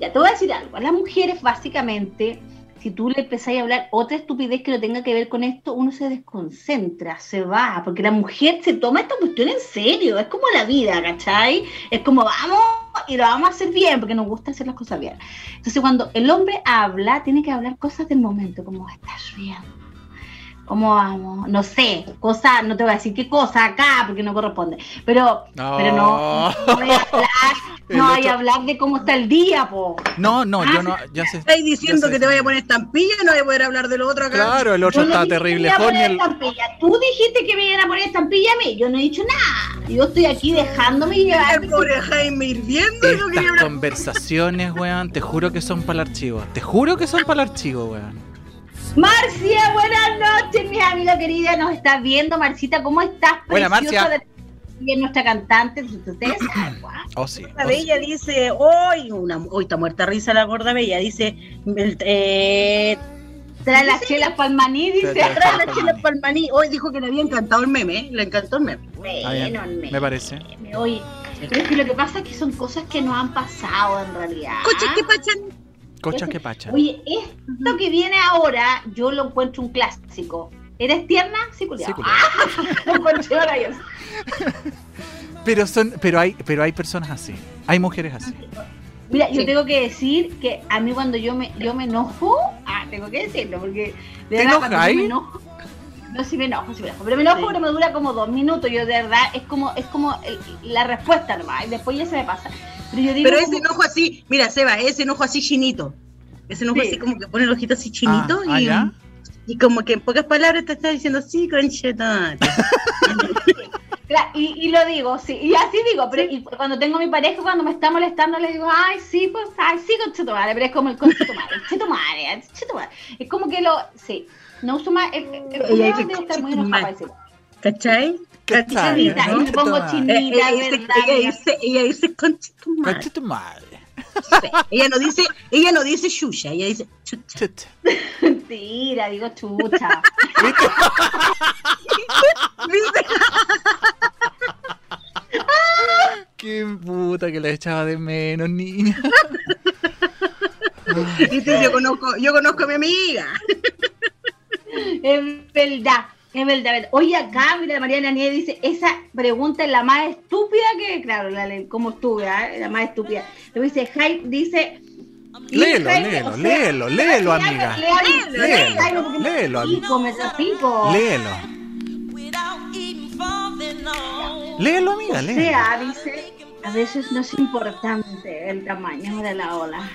ya te voy a decir algo. A las mujeres, básicamente, si tú le empezás a hablar otra estupidez que no tenga que ver con esto, uno se desconcentra, se va, porque la mujer se toma esta cuestión en serio. Es como la vida, ¿cachai? Es como vamos y lo vamos a hacer bien, porque nos gusta hacer las cosas bien. Entonces, cuando el hombre habla, tiene que hablar cosas del momento, como estás bien. ¿Cómo vamos? No sé, cosa, no te voy a decir qué cosa acá, porque no corresponde. Pero, No. pero no, no voy a hablar, no voy a hablar de cómo está el día, po. No, no, Ah, yo no, ya sé. Estáis diciendo que te vaya a poner estampilla y no voy a poder hablar de lo otro acá. Claro, el otro Yo no está que terrible. a poner estampilla. Tú dijiste que me iban a poner estampilla a mí. Yo no he dicho nada. Yo estoy aquí dejándome llevar. El pobre Jaime hirviendo y no quería Estas hablar. conversaciones, weón, te juro que son para el archivo. Te juro que son para el archivo, weón. Marcia, buenas noches, mi amiga querida. Nos está viendo, Marcita. ¿Cómo estás? Buena, Preciosa Marcia. de- Y es nuestra cantante. Ustedes saben, guau. Oh, sí. La oh, Bella dice, hoy, una, hoy está muerta risa la gorda Bella, dice, el- eh, Trae las chelas palmaní, dice. Trae- trae- trae la chela Palmaní, hoy dijo que le había encantado el meme, ¿eh? le encantó el meme. Ah, bien, Bueno, me, me parece. me- Oye, pero es que lo que pasa es que son cosas que no han pasado en realidad. Coche, ¿qué pachan? Cocha que pacha. Oye, esto que viene ahora, yo lo encuentro un clásico. ¿Eres tierna? Sí, culiao. Sí. Ah. Pero son, pero hay, pero hay personas así. Hay mujeres así. Mira, yo tengo que decir que a mí cuando yo me, yo me enojo, ah, tengo que decirlo, porque de ¿Te verdad cuando yo me enojo, no, sí me enojo, sí me enojo, pero me enojo Sí. pero me dura como dos minutos, yo de verdad, es como, es como el- la respuesta nomás, y después ya se me pasa. Pero yo digo, Pero ese como- enojo así, mira, Seba, ese enojo así chinito. Ese enojo Sí. así como que pone el ojito así chinito Ah, ah, y, y como que en pocas palabras te está diciendo, sí, concheta. Claro, y, y lo digo, sí, y así digo, pero y cuando tengo a mi pareja, cuando me está molestando, le digo, ay, sí, pues, ay, sí, madre, pero es como el tu madre, tu madre. Es como que lo, sí, no uso más, el, el, el Ella dice, debe estar muy. ¿Cachai? ¿no? y me pongo Eh, chinita, ella, dice, ¿verdad? ella dice, ella dice, concha tu madre. Concha tu madre. Sí. Ella no dice, ella no dice chucha, ella dice chucha. Chucha. Mentira, digo chucha. ¿Viste? ¿Viste? Qué puta que la echaba de menos, niña. ¿Viste? Yo conozco, yo conozco a mi amiga. Es verdad, es verdad, verdad. Oye, acá, mira, Mariana Nieves dice, esa pregunta es la más estúpida que, claro, la ley, como estúpida, ¿eh? la más estúpida. Luego dice, Jaime, dice... Léelo, Jaime, léelo, o sea, léelo, léelo, amiga. Léelo, léelo, pico. Léelo. Léelo, O amiga, léelo. sea, dice, a veces no es importante el tamaño de la ola,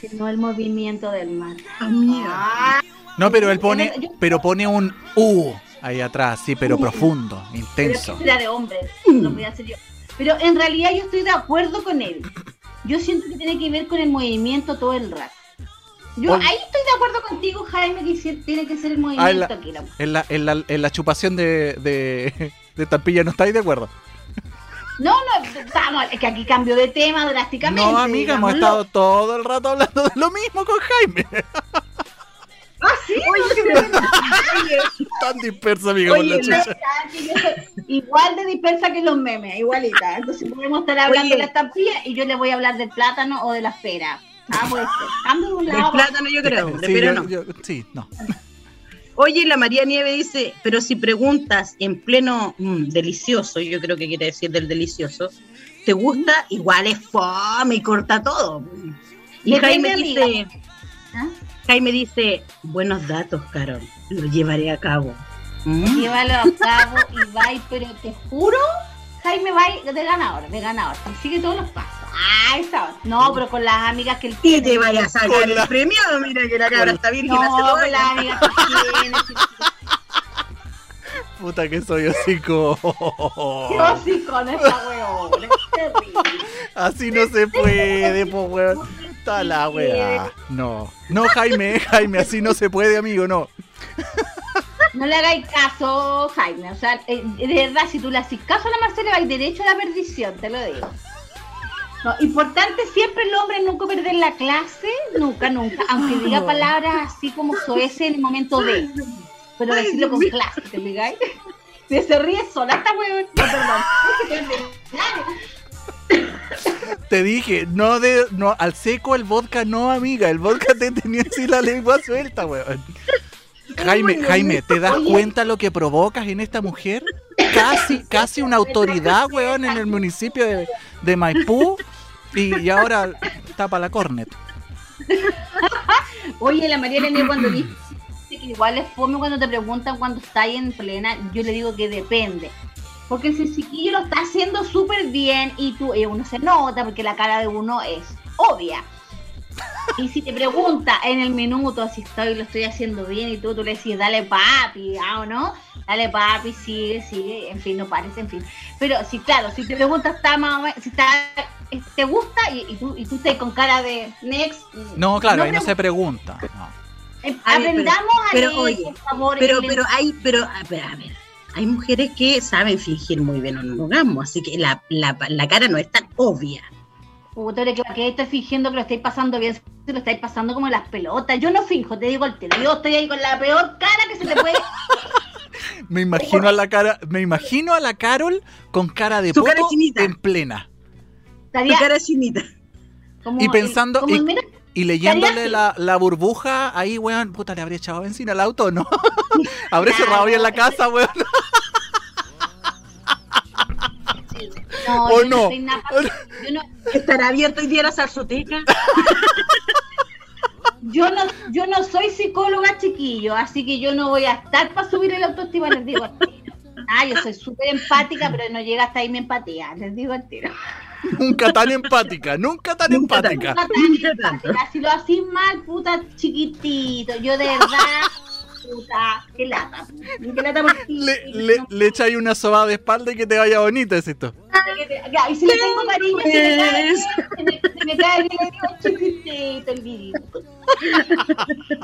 sino el movimiento del mar. Amiga. No, pero él pone, pero pone un U ahí atrás, sí, pero profundo, pero intenso. era de hombre, lo voy a hacer yo. Pero en realidad yo estoy de acuerdo con él. Yo siento que tiene que ver con el movimiento todo el rato. Yo Oye. ahí estoy de acuerdo contigo, Jaime, que tiene que ser el Ah, en movimiento la, aquí. la- en la, en la, en la chupación de, de, de Tampilla, ¿no estáis de acuerdo? No, no, vamos, es que aquí cambio de tema drásticamente. No, amiga, hemos estado todo el rato hablando de lo mismo con Jaime. Ah, sí, Oye, oye, Tan disperso, amiga, por Oye, la igual de dispersa que los memes, igualita. Entonces podemos estar hablando Oye. de la estampilla y yo le voy a hablar del plátano o de la esfera. Ah. Cambio de un del lado. plátano yo creo, de Sí, no. yo- sí, no. Oye, la María Nieve dice, pero si preguntas en pleno mm, delicioso, yo creo que quiere decir del delicioso, ¿te gusta? Igual es fome y corta todo. Y Depende, Jaime dice, ¿Ah? Jaime dice, buenos datos, Carol, lo llevaré a cabo. Mm. Llévalo a cabo y va, pero te juro, Jaime va de ganador, de ganador. Sigue todos los pasos. Ah, esa. No, pero con las amigas que él Y tiene. te vayas a sacar Con el la- premio, mira que la cabra está virgen No, hace con las amigas que tiene. Puta que soy hocico. Yo sí con esa weón. Es terrible. Así no se puede, po, weón. Está la weá. No. No, Jaime, Jaime, así no se puede, amigo, no. no le hagáis caso, Jaime. O sea, eh, de verdad, si tú le haces caso a la Marcela, vais derecho a la perdición, te lo digo. No, importante siempre el hombre nunca perder la clase, nunca, nunca, aunque diga palabras así como soece en el momento de, pero decirlo con clase, ¿te digáis? Se, se ríe sola esta weón. No, perdón. Te dije, no de, no, al seco el vodka no, amiga. El vodka te tenía así la lengua suelta, weón. Jaime, Jaime, ¿te das cuenta lo que provocas en esta mujer? Casi, casi una autoridad, weón, en el municipio de, de Maipú. Y, y ahora tapa la cornet. Oye, la María Elena cuando dice que igual es fome cuando te preguntan cuando está ahí en plena, yo le digo que depende. Porque si el chiquillo lo está haciendo súper bien y tú, y uno se nota porque la cara de uno es obvia. Y si te pregunta en el minuto si estoy, lo estoy haciendo bien y tú, tú le decís, dale papi, ¿ah, o no? Dale papi, sigue, sigue, en fin, no pares, en fin. Pero si, claro, si te preguntas, está más o menos, si está, eh, te gusta y, y tú, y tú estás con cara de next. No, claro, no ahí no se pregunta. no. eh, pero- Aprendamos a pero, leer, oye, por favor. Pero, pero hay, pero, a ver, a ver, hay mujeres que saben fingir muy bien un orgasmo, así que la, la, la cara no es tan obvia. Puta, que que estoy fingiendo que lo estáis pasando bien, se lo estáis pasando como las pelotas. Yo no finjo, te digo el tiro. Yo estoy ahí con la peor cara que se te puede. Me imagino a la cara, me imagino a la Carol con cara de Su poto en plena. Tu Estaría cara chinita. como y el- pensando- como el- y- mira, Y leyéndole la, la burbuja, ahí, weón, puta, le habría echado benzina al auto no. Habré Claro. cerrado bien la casa, weón. no, ¿O yo no? soy nada- yo no, ¿Estará abierto hoy día la salsoteca? yo no, yo no soy psicóloga chiquillo, así que yo no voy a estar para subir el autoestima, les digo. Ah, yo soy súper empática, pero no llega hasta ahí mi empatía, les digo al tiro. Nunca tan empática, nunca tan Nunca tan- empática. Nunca tan Nunca tanto. empática. Si lo hacís mal, puta chiquitito, yo de verdad, puta, qué lata. Qué lata porque- Le, le, le echa ahí una sobada de espalda y que te vaya bonita, es esto. Y si le tengo cariño, se me cae bien, se me, se me cae bien, el vidito.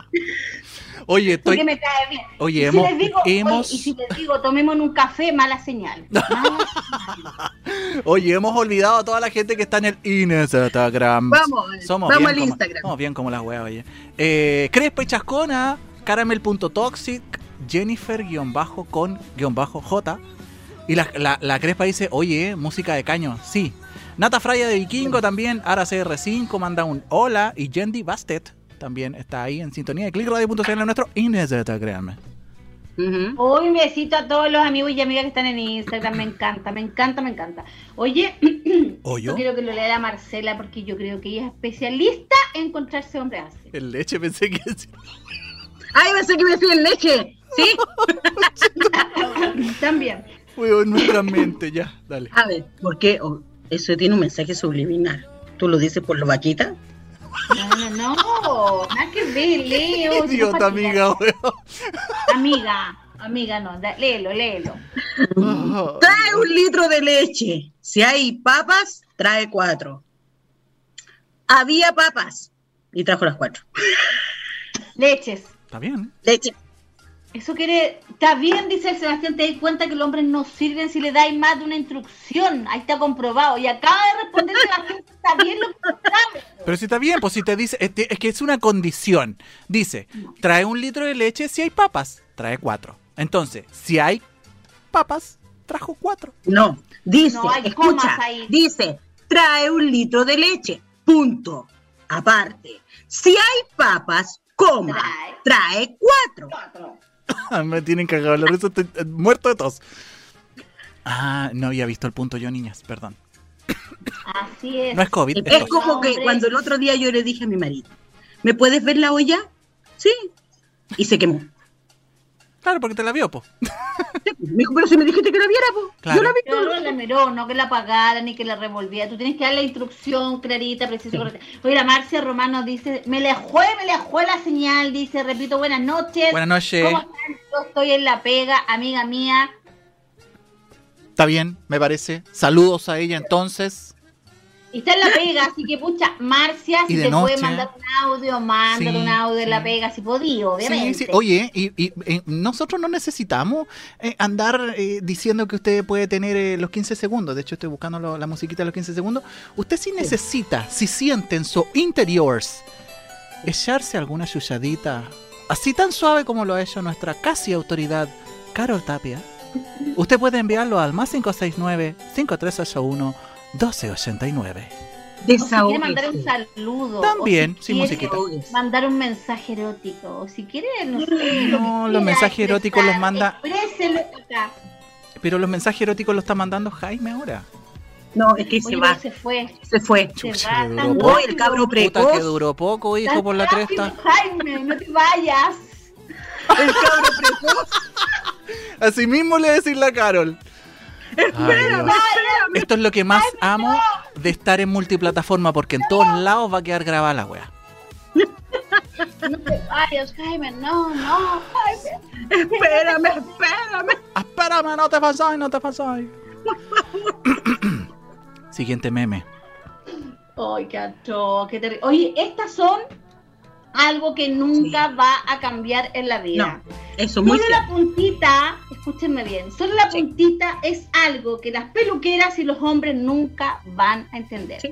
Oye, Porque estoy. me cae bien. Oye, Y hemos. si les digo, hemos y si les digo, tomemos un café, mala señal. Mala señal. Oye, hemos olvidado a toda la gente que está en el Instagram. Vamos, Somos vamos bien al como, Instagram. Somos bien como las weas, oye. Eh, Crespa y Chascona, caramel.toxic, Jennifer-con-j. Y la, la, la Crespa dice, oye, música de caño, sí. Nata Fraya de Vikingo también, Ara CR5 manda un hola. Y Yendi Bastet también está ahí en sintonía de clickradio.cl en nuestro Instagram. Ujú. Hoy un besito a todos los amigos y amigas que están en Instagram. Me encanta, me encanta, me encanta. Oye, ¿O yo? quiero que lo lea la Marcela porque yo creo que ella es especialista en encontrarse hombres así. El leche pensé que... Ay, pensé que me decía en leche. ¿Sí? También. Fue en nuestra mente, ya, dale. A ver, ¿por qué? Oh, eso tiene un mensaje subliminal. ¿Tú lo dices por lo vaquita? No, no, no. Nada que ver, Leo. Idiota, amiga, weón. Amiga, amiga, no. da- léelo, léelo. Trae un litro de leche. Si hay papas, trae cuatro. Había papas. Y trajo las cuatro. Leches. Está bien. Leche. Eso quiere. Está bien, dice el Sebastián. Te das cuenta que los hombres no sirven si le dais más de una instrucción. Ahí está comprobado. Y acaba de responder Sebastián. que Está bien lo que sabe. Pero si está bien, pues si te dice, es que- es que es una condición. Dice, trae un litro de leche si hay papas, trae cuatro. Entonces, si hay papas, trajo cuatro. No, dice, No hay escucha, comas ahí. dice, trae un litro de leche. Punto. Aparte, si hay papas, coma, Trae. trae cuatro. Me tienen cagado la risa, estoy eh, muerto de tos. Ah, no había visto el punto yo, niñas, perdón. Así es. No es COVID, es Es como que cuando el otro día yo le dije a mi marido, ¿me puedes ver la olla? Sí. Y se quemó. Claro, porque te la vio, po. Me dijo, pero si me dijiste que la viera. Claro. Yo la vi Pero todo. no la miró, no que la apagara ni que la revolviera. Tú tienes que dar la instrucción clarita, precisa, correcta. Oye, la Marcia Romano dice, me le jue, me le jue la señal, dice, repito, buenas noches. Buenas noches. ¿Cómo están? Yo estoy en la pega, amiga mía. Está bien, me parece. Saludos a ella entonces. Y está en la pega, así que pucha, Marcia, si te noche. puede mandar un audio, mándale Sí, un audio en la pega, si podí, obviamente. Sí, sí. Oye, y, y, eh, nosotros no necesitamos eh, andar eh, diciendo que usted puede tener eh, los 15 segundos. De hecho, estoy buscando lo- la musiquita de los 15 segundos. Usted sí necesita, si siente en su interiors, echarse alguna chuchadita, así tan suave como lo ha hecho nuestra casi autoridad, Carol Tapia. Usted puede enviarlo al más 569-5381-1289. O si quiere mandar un saludo. También, o si sin musiquita. Mandar un mensaje erótico. O si quiere, no sé. No, los mensajes eróticos los manda- acá. Pero los mensajes eróticos los está mandando Jaime ahora. No, es que se Oye, va, se fue. se fue. Se Chucha, duro. Uy, rápido. el cabro Puta que precoz. duró poco, hijo, Tan por la rápido, cresta. Jaime, no te vayas. El cabro precoz. Así mismo le decís la Carol. Ay, Dios. Esto es lo que más amo de estar en multiplataforma, porque en todos lados va a quedar grabada la wea. No te vayas, Jaime. No, no, Jaime. Espérame, espérame. Espérame, no te pasáis, no te pasáis. Siguiente meme. Ay, qué atroz, qué terrible. Oye, estas son algo que nunca va a cambiar en la vida. Eso, muy Solo cierto. la puntita, escúchenme bien, solo la Sí. puntita es algo que las peluqueras y los hombres nunca van a entender. Sí.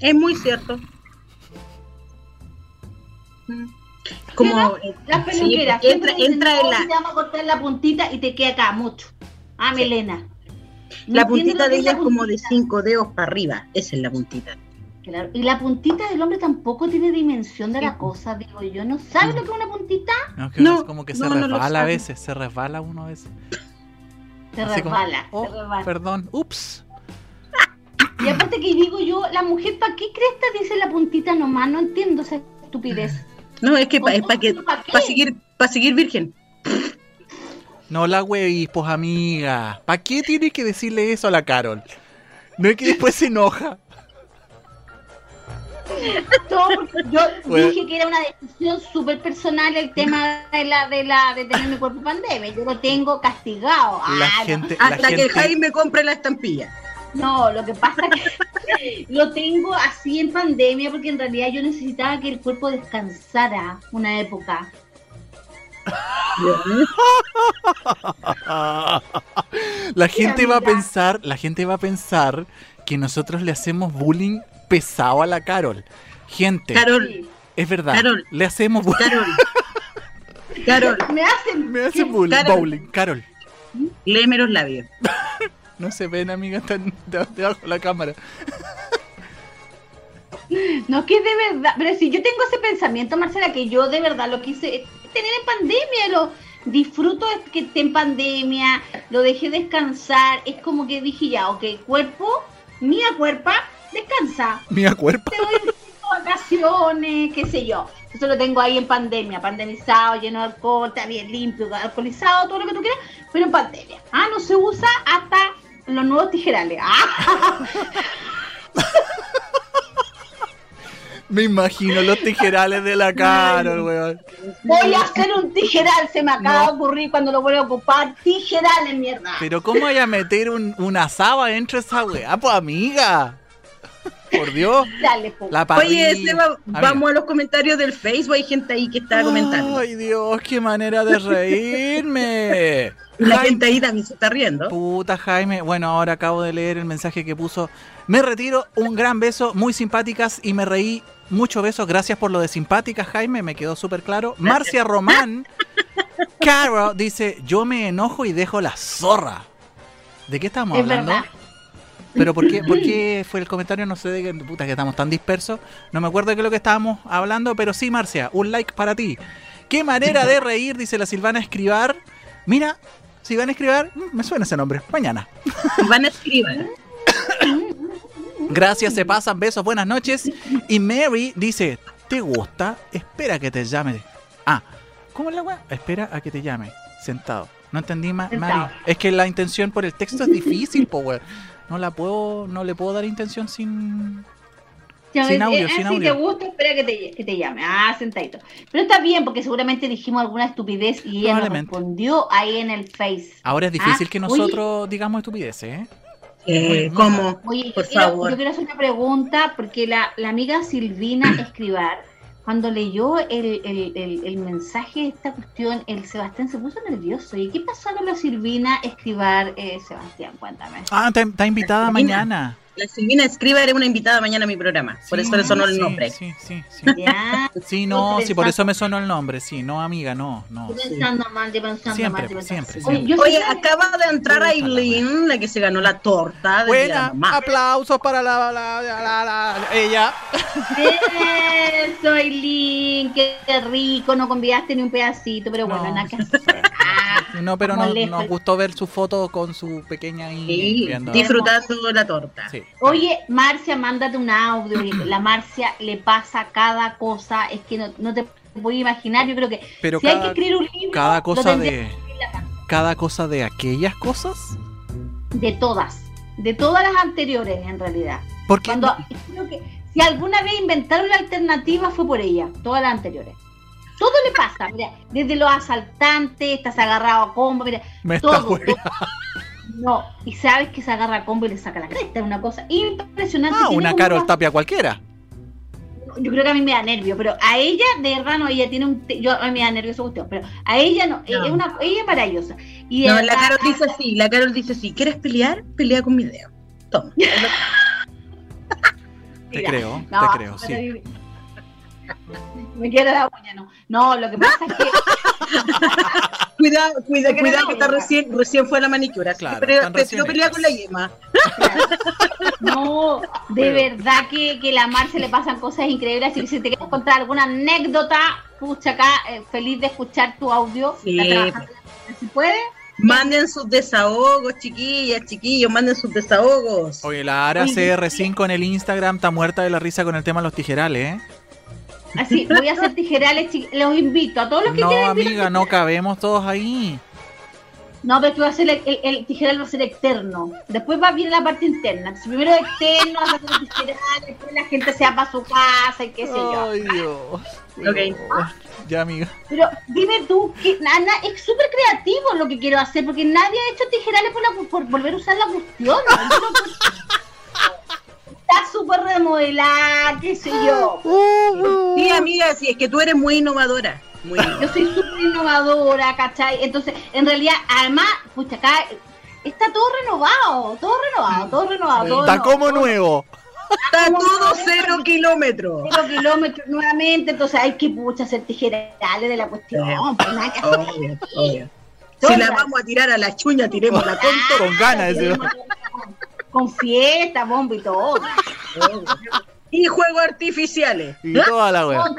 Es muy cierto. Mm. Como eh, Las sí, peluqueras entra, dicen, entra "No, en la, te a cortar la puntita y te queda acá mucho. Ah, melena. ¿No la puntita de ella la es como de cinco dedos para arriba. Esa es la puntita. Claro, Y la puntita del hombre tampoco tiene dimensión de la cosa, digo yo. ¿No sabes lo que es una puntita? No, que No, es como que no, se resbala a sabe. veces, se resbala uno a veces. Se Así como, resbala, oh, se resbala. Perdón, ups. Y aparte que digo yo, la mujer, ¿para qué cresta dice la puntita nomás? No entiendo esa estupidez. No, es que pa- es para que ¿Para seguir para seguir virgen. No la wey, pues amiga. ¿Para qué tienes que decirle eso a la Carol? No es que después se enoja. Todo porque yo dije que era una decisión súper personal el tema de la de la de tener mi cuerpo en pandemia. Yo lo tengo castigado. La Ah, no. gente, la Hasta que gente, Jaime compre la estampilla. No, lo que pasa es que lo tengo así en pandemia porque en realidad yo necesitaba que el cuerpo descansara una época. la gente va a pensar, la gente va a pensar que nosotros le hacemos bullying pesado a la Carol. Gente, Carol, es verdad, Carol. le hacemos bullying. Carol. Carol, Me hacen Me hacen bullying, Carol. bowling. Carol, léeme los labios. no se ven, amiga, están de- debajo de la cámara. No, que de verdad, pero si yo tengo ese pensamiento, Marcela, que yo de verdad lo quise tener en pandemia, lo disfruto de que esté en pandemia, lo dejé descansar, es como que dije ya, ok, cuerpo, mía cuerpa, descansa, Mía cuerpo. te doy vacaciones, qué sé yo. Eso lo tengo ahí en pandemia, pandemizado, lleno de alcohol, está bien limpio, alcoholizado, todo lo que tú quieras, pero en pandemia. Ah, no se usa hasta los nuevos tijerales. Ah, Me imagino los tijerales de la Carol, weón. Voy a hacer un tijeral, se me acaba No. de ocurrir cuando lo voy a ocupar. Tijerales, mierda. Pero ¿cómo vaya a meter un, una saba dentro de esa weá, pues amiga? Por Dios. Dale, po. La parrilla. Oye, Seba, vamos a los comentarios del Facebook. Hay gente ahí que está comentando. Ay, Dios, qué manera de reírme. La Jaime- gente ahí también se está riendo. Puta Jaime, bueno, ahora acabo de leer el mensaje que puso. Me retiro, un gran beso, muy simpáticas y me reí. Muchos besos, gracias por lo de simpáticas, Jaime, me quedó súper claro. Marcia Román, Caro, dice, yo me enojo y dejo la zorra. ¿De qué estamos Es hablando? verdad. Pero ¿por qué, por qué fue el comentario? No sé de qué, puta, que estamos tan dispersos. No me acuerdo de qué es lo que estábamos hablando, pero sí, Marcia, un like para ti. Qué manera de reír, dice la Silvana Escribar. Mira, Silvana Escribar, mm, me suena ese nombre. Mañana. Van a escribir. Gracias, se pasan, besos, buenas noches. Y Mary dice, ¿te gusta? Espera que te llame. Ah, ¿cómo es la weá? Espera a que te llame. Sentado. No entendí, ma- Sentado. Mary. Es que la intención por el texto es difícil, po, weón. No la puedo, no le puedo dar intención sin... Ya sin ves, audio, eh, sin ah, si audio. te gusta, espera que te, que te llame. Ah, sentadito. Pero está bien, porque seguramente dijimos alguna estupidez y ella nos respondió ahí en el Face. Ahora es difícil Ah, que oye. nosotros digamos estupideces, ¿eh? Eh, ¿Cómo? Oye, Por yo quiero, favor. yo quiero hacer una pregunta porque la, la amiga Silvina Escribar, cuando leyó el, el, el, el mensaje de esta cuestión, el Sebastián se puso nervioso. ¿Y qué pasó con la Silvina Escribar, eh, Sebastián? Cuéntame. Ah, está, invitada Silvina. mañana. La Silvina Escriba era una invitada mañana a mi programa. Por Sí, eso le sonó el sí, nombre. Sí, sí, sí. Ya, Sí, no, sí, por eso me sonó el nombre, sí, no, amiga, no, no. estoy pensando mal, estoy pensando Siempre, mal. estoy pensando- siempre, Oye, acaba de entrar Aileen, la que se ganó la torta de Buena, Mamá. aplausos para la, la, la, la- la- ella. Eso, Eileen, qué rico, no convidaste ni un pedacito, pero bueno, No. nada que hacer. No, pero nos, gustó ver su foto con su pequeña ahí Sí, disfrutando la torta. Sí. Oye, Marcia, mándate un audio. La Marcia le pasa cada cosa, es que no, no te puedo imaginar. Yo creo que Pero si hay que escribir un libro, cada cosa de cada cosa de aquellas cosas, de todas, de todas las anteriores en realidad. porque Cuando creo que si alguna vez inventaron la alternativa fue por ella, todas las anteriores. Todo le pasa, mira, desde los asaltantes, estás agarrado a combo, mira, me está todo. No, y sabes que se agarra a combo y le saca la cresta, es una cosa impresionante. Ah, una Carol una- Tapia cualquiera. yo creo que a mí me da nervio, pero a ella, de verdad, no, ella tiene un, te- yo a mí me da nervio esa cuestión, pero a ella no, ella es una, ella es maravillosa. Y No, la Carol dice así, la Carol dice así, ¿quieres pelear? Pelea con mi dedo. Toma. Te Mira, creo, no, te creo, sí. Me quiero la uña, no. No, lo que pasa es que Cuidado, cuidado, Que cuidado que está recién, recién fue la manicura. Claro, pero recién pelea con la yema. No, de verdad que, que a la Marce le pasan cosas increíbles. Y si te quieres contar alguna anécdota, pucha acá, eh, feliz de escuchar tu audio. Sí. Si puede. Manden sus desahogos, chiquillas, chiquillos, manden sus desahogos. Oye, la Ara Oye, CR5 en el Instagram está muerta de la risa con el tema de los tijerales, ¿eh? Así, voy a hacer tijerales, los invito a todos los que No, quieran. amiga, no cabemos todos ahí. No, pero que va a ser el, el, el tijeral va a ser externo. Después va a venir la parte interna. Entonces, primero externo, vas a hacer el tijeral, después la gente se va para su casa y qué sé yo. Ay, Dios. Ok. Dios. Ya, amiga. Pero dime tú, que Ana, es súper creativo lo que quiero hacer, porque nadie ha hecho tijerales por, la- por volver a usar la cuestión. ¿no? Está súper remodelada, qué sé yo. Sí, amiga, sí, es que tú eres muy innovadora. Muy Yo soy súper innovadora, ¿cachai? Entonces, en realidad, además, pucha, acá está todo renovado, todo renovado, todo renovado. todo Está como todo nuevo. Está todo cero kilómetros. cero kilómetros nuevamente, entonces hay que pucha hacer tijerales de la cuestión, pues nada que hacer. Obvio, obvio. Si la vamos a tirar a la chuña, tiremosla con todo. Con ganas, ese. Con fiesta, bomba y todo. Y juegos artificiales. Y toda la wea.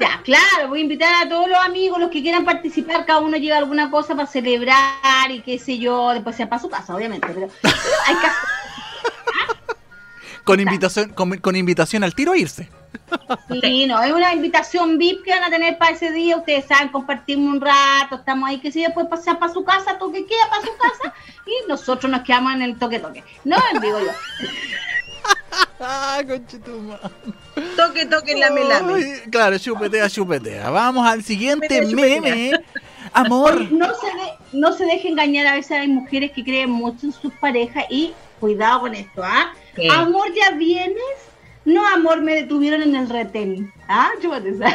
Ya, claro, voy a invitar a todos los amigos, los que quieran participar, cada uno lleva alguna cosa para celebrar y qué sé yo, después sea para su casa, obviamente, pero, pero hay que hacer- Con invitación, con, con invitación al tiro a irse. Sí, no, es una invitación VIP que van a tener para ese día, ustedes saben, compartimos un rato, estamos ahí, que si después pasar para su casa, toque queda para su casa, y nosotros nos quedamos en el toque toque. No en vivo yo. Conchetumá. Toque, toque, lame, lame. Ay, Claro, chupetea, chupetea. Vamos al siguiente Chupetea, chupetea. meme. Amor. No se, de- no se deje engañar, a veces hay mujeres que creen mucho en sus parejas y cuidado con esto, ¿ah? ¿Qué? Amor, ¿ya vienes? No, amor, me detuvieron en el retén. ¿Ah? Chúpate esa.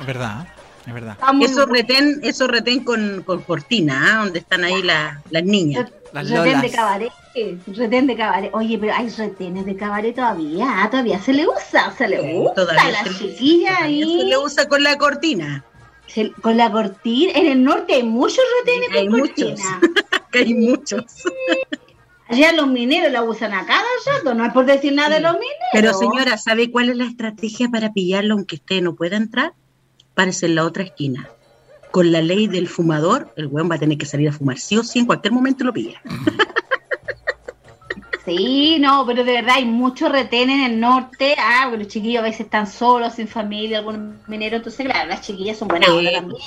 Es verdad, es verdad. Eso retén, eso retén con, con cortina, ¿ah? donde están ahí la- las niñas. Las retén lolas. de cabaret. Retén de cabaret. Oye, pero hay retenes de cabaret todavía. Ah, Todavía se le usa, se le Sí, gusta todavía a la se chiquilla ahí. Se le usa con la cortina. Se- con la cortina. En el norte hay muchos retenes Hay con muchos. cortina. Que hay muchos. Allá los mineros la usan a cada rato. No es por decir nada de los mineros. Pero señora, ¿sabe cuál es la estrategia para pillarlo aunque usted no pueda entrar? Párese en la otra esquina. Con la ley del fumador, el weón va a tener que salir a fumar sí o sí, en cualquier momento lo pilla. Sí, no, pero de verdad hay muchos retenes en el norte. Ah, porque los chiquillos a veces están solos, sin familia, algunos mineros. Entonces, claro, las chiquillas son buenas Sí. también.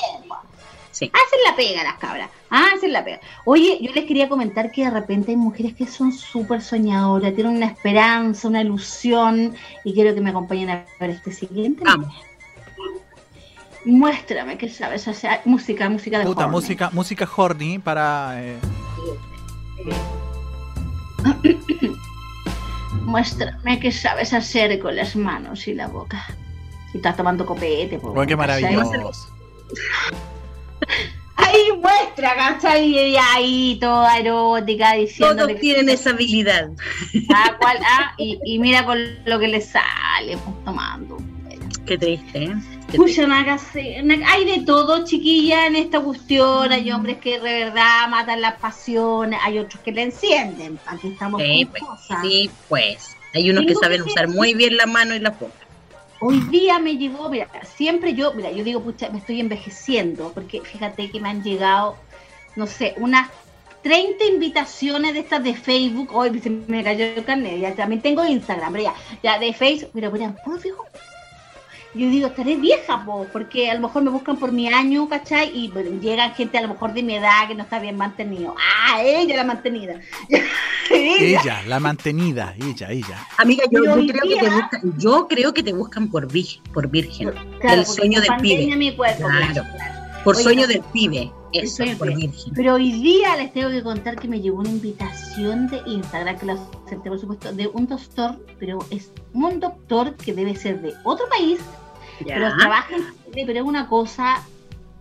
Sí. Hacen la pega las cabras. Hacen la pega. Oye, yo les quería comentar que de repente hay mujeres que son súper soñadoras, tienen una esperanza, una ilusión. Y quiero que me acompañen a ver este siguiente. Vamos. Muéstrame que sabes hacer música, música de Puta, horny. música, música horny para. eh, Muéstrame qué sabes hacer con las manos y la boca. Si estás tomando copete, pues. Bueno, qué maravilloso. Ahí muestra, ¿cachai? Y ahí toda erótica diciendo. Todos tienen esa habilidad. Ah, cual, ah, y, y, mira con lo que le sale, pues tomando. Qué triste, ¿eh? Pucha, hay de todo, chiquilla, en esta cuestión. Hay hombres que de verdad matan las pasiones, hay otros que le encienden. Aquí estamos sí, con pues, cosas. Sí, pues. Hay unos que saben usar muy bien la mano y la boca. Hoy día me llegó, mira, siempre yo, mira, yo digo, pucha, me estoy envejeciendo, porque fíjate que me han llegado, no sé, unas 30 invitaciones de estas de Facebook. Hoy se me cayó el carnet, ya también tengo Instagram, pero ya, ya de Facebook, pero mira, ¿cómo fijo? Yo digo, estaré vieja, po, porque a lo mejor me buscan por mi año, ¿cachai? Y bueno, llegan gente a lo mejor de mi edad que no está bien mantenido. Ah, ella la mantenida. ella. la mantenida, ella, ella. Amiga, yo, yo creo, que te buscan, yo creo que te buscan por, vir, por virgen. Claro, el sueño del pibe. Mi cuerpo, claro. Por Oye, sueño del pibe. Eso, por virgen. Pero hoy día les tengo que contar que me llegó una invitación de Instagram, que lo acepté, por supuesto, de un doctor, pero es un doctor que debe ser de otro país, ya. pero trabaja en pero es una cosa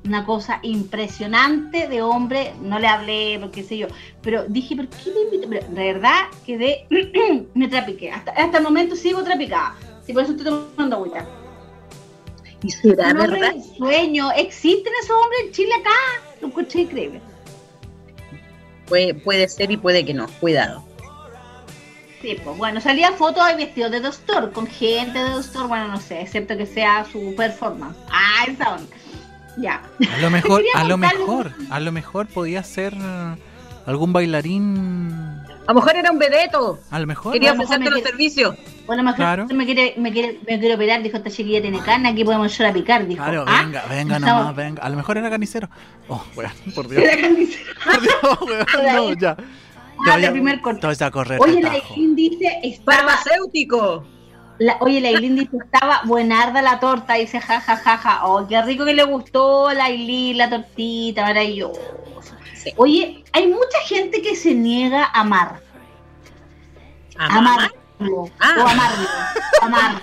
una cosa impresionante de hombre, no le hablé, porque sé yo, pero dije, ¿por qué me invito? Pero de verdad quedé, me trapiqué, hasta, hasta el momento sigo trapicada, y por eso estoy tomando agüita. ¿Y será un verdad? sueño, ¿existen esos hombres en Chile acá? Lo encontré increíble. Puede, puede ser y puede que no, cuidado. Sí, pues bueno, salía fotos de vestidos de doctor, con gente de doctor, bueno, no sé, excepto que sea su performance. Ah, esa onda. Ya. A lo mejor, a lo mejor, a lo mejor podía ser algún bailarín. A lo mejor era un vedeto. A lo mejor. Quería ofrecerte los servicios. Bueno, mejor Claro. me quiere, me quiere, me quiere operar, dijo esta chiquilla tiene carne, aquí podemos echar a picar, dijo. Claro, Ah, venga, venga estamos- nomás, venga. A lo mejor era carnicero. Oh, weón, por Dios. Era carnicero. Por Dios, weón, no, ya. Ah, ya. primer corte. Todo está correcto. Oye, la. Eileen dice, estaba, Farmacéutico. la, oye, la Eileen dice, estaba buenarda la torta, dice, ja, ja, ja, ja. Oh, qué rico que le gustó la Eileen, la tortita, maravilloso. Sí. Oye, hay mucha gente que se niega a amar. Amar. Amarlo. Ah. O amarlo. Amarlo.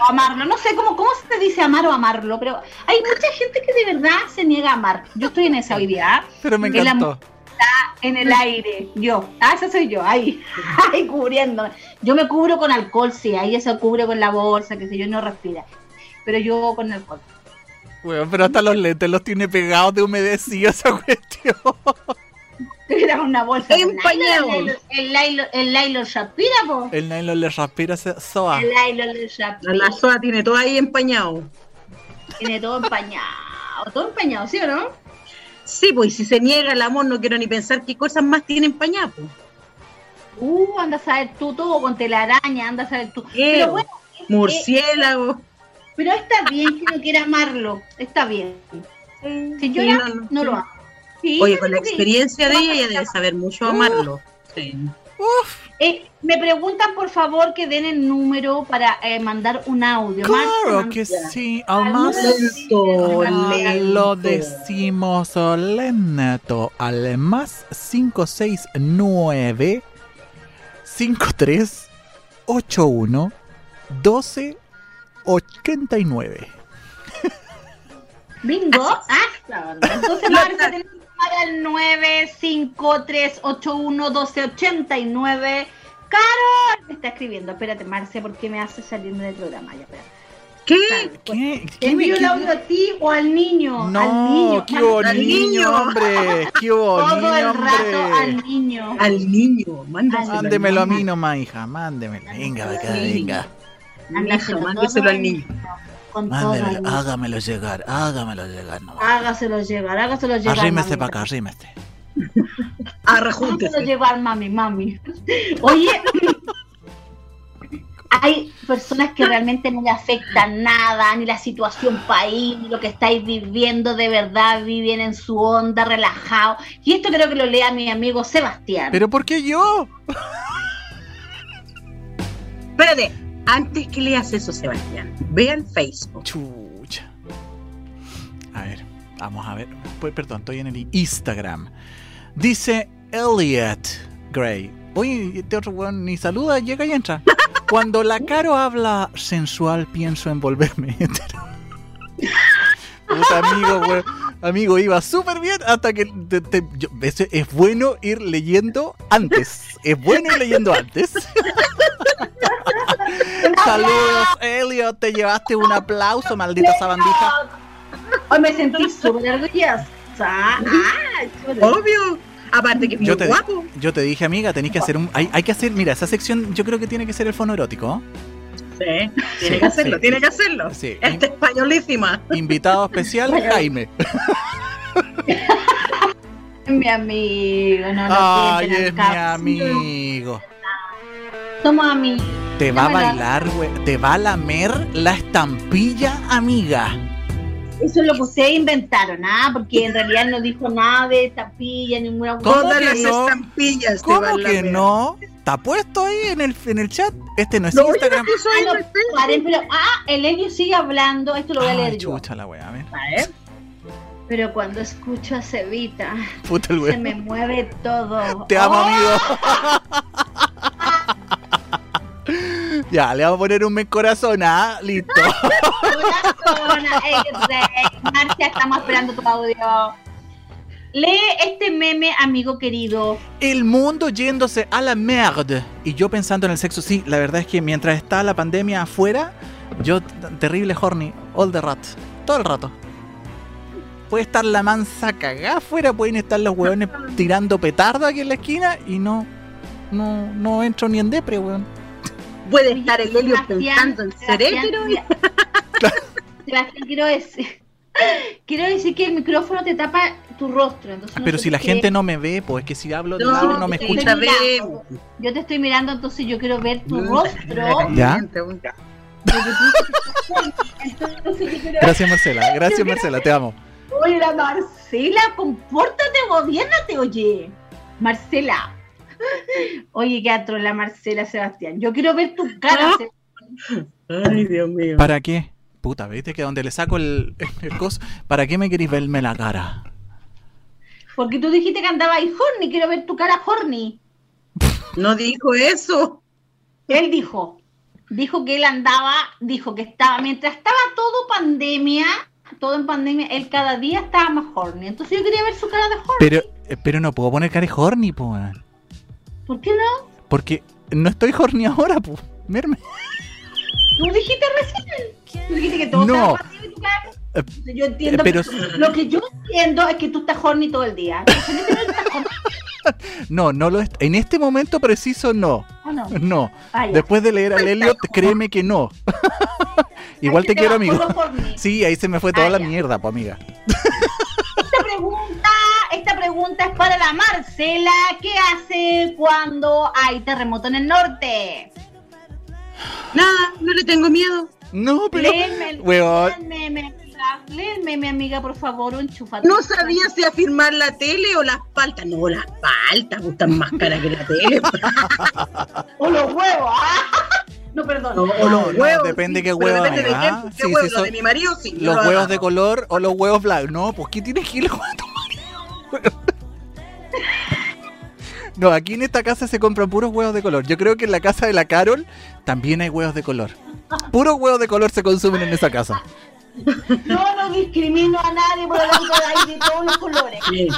O amarlo. No sé cómo, cómo se dice amar o amarlo, pero hay mucha gente que de verdad se niega a amar. Yo estoy en esa habilidad. Pero me El encantó. en el aire. Yo. Ah, esa soy yo. Ahí. Ahí cubriendo. Yo me cubro con alcohol, sí. Ahí se cubre con la bolsa, que sé yo, no respira. Pero yo con alcohol. Weón, pero hasta los lentes los tiene pegados de humedecido esa cuestión. Era una bolsa. Empañado. El nylon, el nylon Shapira, po. El nylon le respira ese soa. El nylon de Shapira. La soda tiene todo ahí empañado. Tiene todo empañado. Todo empañado, ¿sí o no? Sí, pues y si se niega el amor, no quiero ni pensar qué cosas más tiene empañado. pues. Uh, anda a saber tú todo con telaraña, anda a saber tú. Pero bueno, eh, Murciélago. pero está bien que no quiera amarlo. Está bien. Si yo Sí, ya no, no, no, lo sí. Sí, Oye, con la experiencia de ella, ella debe saber mucho amarlo. Sí. Eh, me preguntan por favor que den el número para eh, mandar un audio. Claro que sí, al más Ah, lo decimos lento al más 569 5381 1289 Bingo. Ah, la onda. Entonces, Marta, tenemos llamar al 953811289. Carol, me está escribiendo. Espérate, Marcia, ¿por qué me hace salirme del programa? Ya, espérate. ¿Qué? ¿Qué? ¿Te ¿Qué me- envío el audio a ti o al niño? al No, niño. qué hubo al niño, niño. hombre, qué hubo Todo niño, el rato hombre. al niño. Al niño, mándaselo. Mándemelo a mí nomás, hija, mándemelo. Venga, acá, venga. Hija, mándeselo al niño. Con todo Mándemelo, hágamelo llegar, hágamelo llegar nomás. Hágaselo llegar, hágaselo llegar. Arrímese para acá, arrímese. Hágaselo Arrejúntese. llegar, mami, mami. Oye, hay personas que realmente no le afecta nada, ni la situación país, ni lo que estáis viviendo, de verdad viven en su onda, relajado. Y esto creo que lo lea mi amigo Sebastián. ¿Pero por qué yo? Espérate, antes que leas eso, Sebastián, ve al Facebook. Chucha. A ver, vamos a ver. Pues, perdón, estoy en el Instagram. Dice Elliot Grey. Oye, este otro weón ni saluda, llega y entra. Cuando la Caro habla sensual, pienso en volverme hetero. Puta amigo, weón. Amigo, iba súper bien hasta que te- te- yo- es, es bueno ir leyendo antes. Es bueno ir leyendo antes. Saludos, Elliot. Te llevaste un aplauso, maldita sabandija. Hoy me sentí súper orgullosa. Ah. Obvio. Aparte que es muy Yo te, guapo. yo te dije, amiga, tenéis que hacer un. Hay, hay que hacer, mira, esa sección yo creo que tiene que ser el fono erótico. Sí, tiene Sí, que hacerlo, sí. tiene que hacerlo. Sí. Esta españolísima. Invitado especial, Jaime. Mi amigo, no lo Ay, es mi acá. Amigo. Somos amigos. Te va a No bailar, güey. Te va a lamer la estampilla, amiga. Eso es lo que ustedes inventaron, ¿ah? Porque en realidad no dijo nada de tapilla, ninguna ¿Cómo Todas que las no? estampillas te ¿Cómo van la que no? ¿Está puesto ahí en el, en el chat? Este no es No, Instagram. ahí Ah, no, pero, ah, sigue hablando, esto lo voy a leer yo. chucha la wea, a ver. A ver. Pero cuando escucho a Cevita, Puta el se me mueve todo. Te amo, ¡Oh! amigo. ya, le vamos a poner un me corazón, ¿ah? Listo. Marcia, estamos esperando tu audio. Lee este meme, amigo querido. El mundo yéndose a la merde. Y yo pensando en el sexo, sí, la verdad es que mientras está la pandemia afuera, yo terrible horny, all the rat, todo el rato. Puede estar la mansa cagada afuera, pueden estar los hueones tirando petardo aquí en la esquina y no, no, no entro ni en depre, weón. Puede estar el Helio pensando en ser hétero. Sebastián, quiero decir, quiero decir que el micrófono te tapa tu rostro. Entonces no Pero si la qué- gente no me ve, pues es que si hablo de No, lado no me escucha. mirando. Yo te estoy mirando, entonces yo quiero ver tu Mm, rostro. ¿Ya? Gracias Marcela, gracias Marcela, te amo. Oye, la Marcela, compórtate, gobiernate, oye. Marcela. Oye, qué atro la Marcela, Sebastián. Yo quiero ver tu cara. ¿Ah? Ay, Dios mío. ¿Para qué? Puta, viste que donde le saco el, el coso, ¿para qué me queréis verme la cara? Porque tú dijiste que andaba ahí horny. Quiero ver tu cara horny. No dijo eso. Él dijo. Dijo que él andaba, dijo que estaba, mientras estaba todo pandemia, todo en pandemia, él cada día estaba más horny. Entonces yo quería ver su cara de horny. Pero, eh, pero no puedo poner cara de horny, po, weón. ¿Por qué no? Porque no estoy horny ahora, po. Merme. Tú dijiste recién. Tú dijiste que todo No. horny en tu cara. Eh, Yo entiendo, pero- pero lo que yo entiendo es que tú estás horny todo el día. No, no lo En este momento preciso, no. ¿o no? No. Ah. Después de leer al Elliot, créeme que no. Igual te quiero, amigo. Sí, ahí se me fue toda Ah, la ya. mierda, po, amiga. Esta pregunta, es para la Marcela. ¿Qué hace cuando hay terremoto en el norte? Nada, no le tengo miedo. No, pero. Léeme lee el meme, amiga. Por favor, enchúfate. No sabía si afirmar la tele o las paltas. No, las paltas gustan más caras que la tele. O los huevos, ¿ah? No, perdón. No, o No, los no, huevos. depende sí, qué huevo depende de quién, ¿ah? ¿Qué Sí, huevo? Los son- de mi marido, sí. Los lo huevos de color o los huevos blancos. No, pues ¿qué tienes que ir? No, aquí en esta casa se compran puros huevos de color. Yo creo que en la casa de la Carol también hay huevos de color. Puros huevos de color se consumen en esa casa. Yo no discrimino a nadie por el tanto hay de todos los colores. Sí.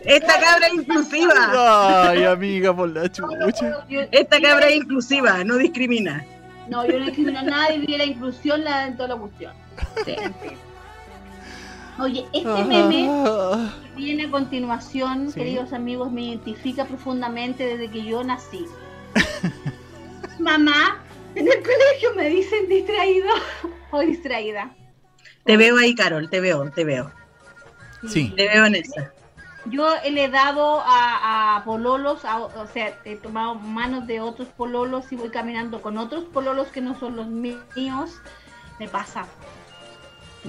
Esta cabra es inclusiva. Ay, amiga, por la chucha. Esta cabra es inclusiva, no discrimina. No, yo no discrimino a nadie, vi la inclusión la, en toda la cuestión. Sí. Oye, este meme Ah. que viene a continuación, Sí. queridos amigos, me identifica profundamente desde que yo nací. Mamá, en el colegio me dicen distraído o distraída. Te veo ahí, Carol, te veo, te veo. Sí. Te veo en esa. Yo le he dado a, a pololos, a- o sea, he tomado manos de otros pololos y voy caminando con otros pololos que no son los míos. Me pasa.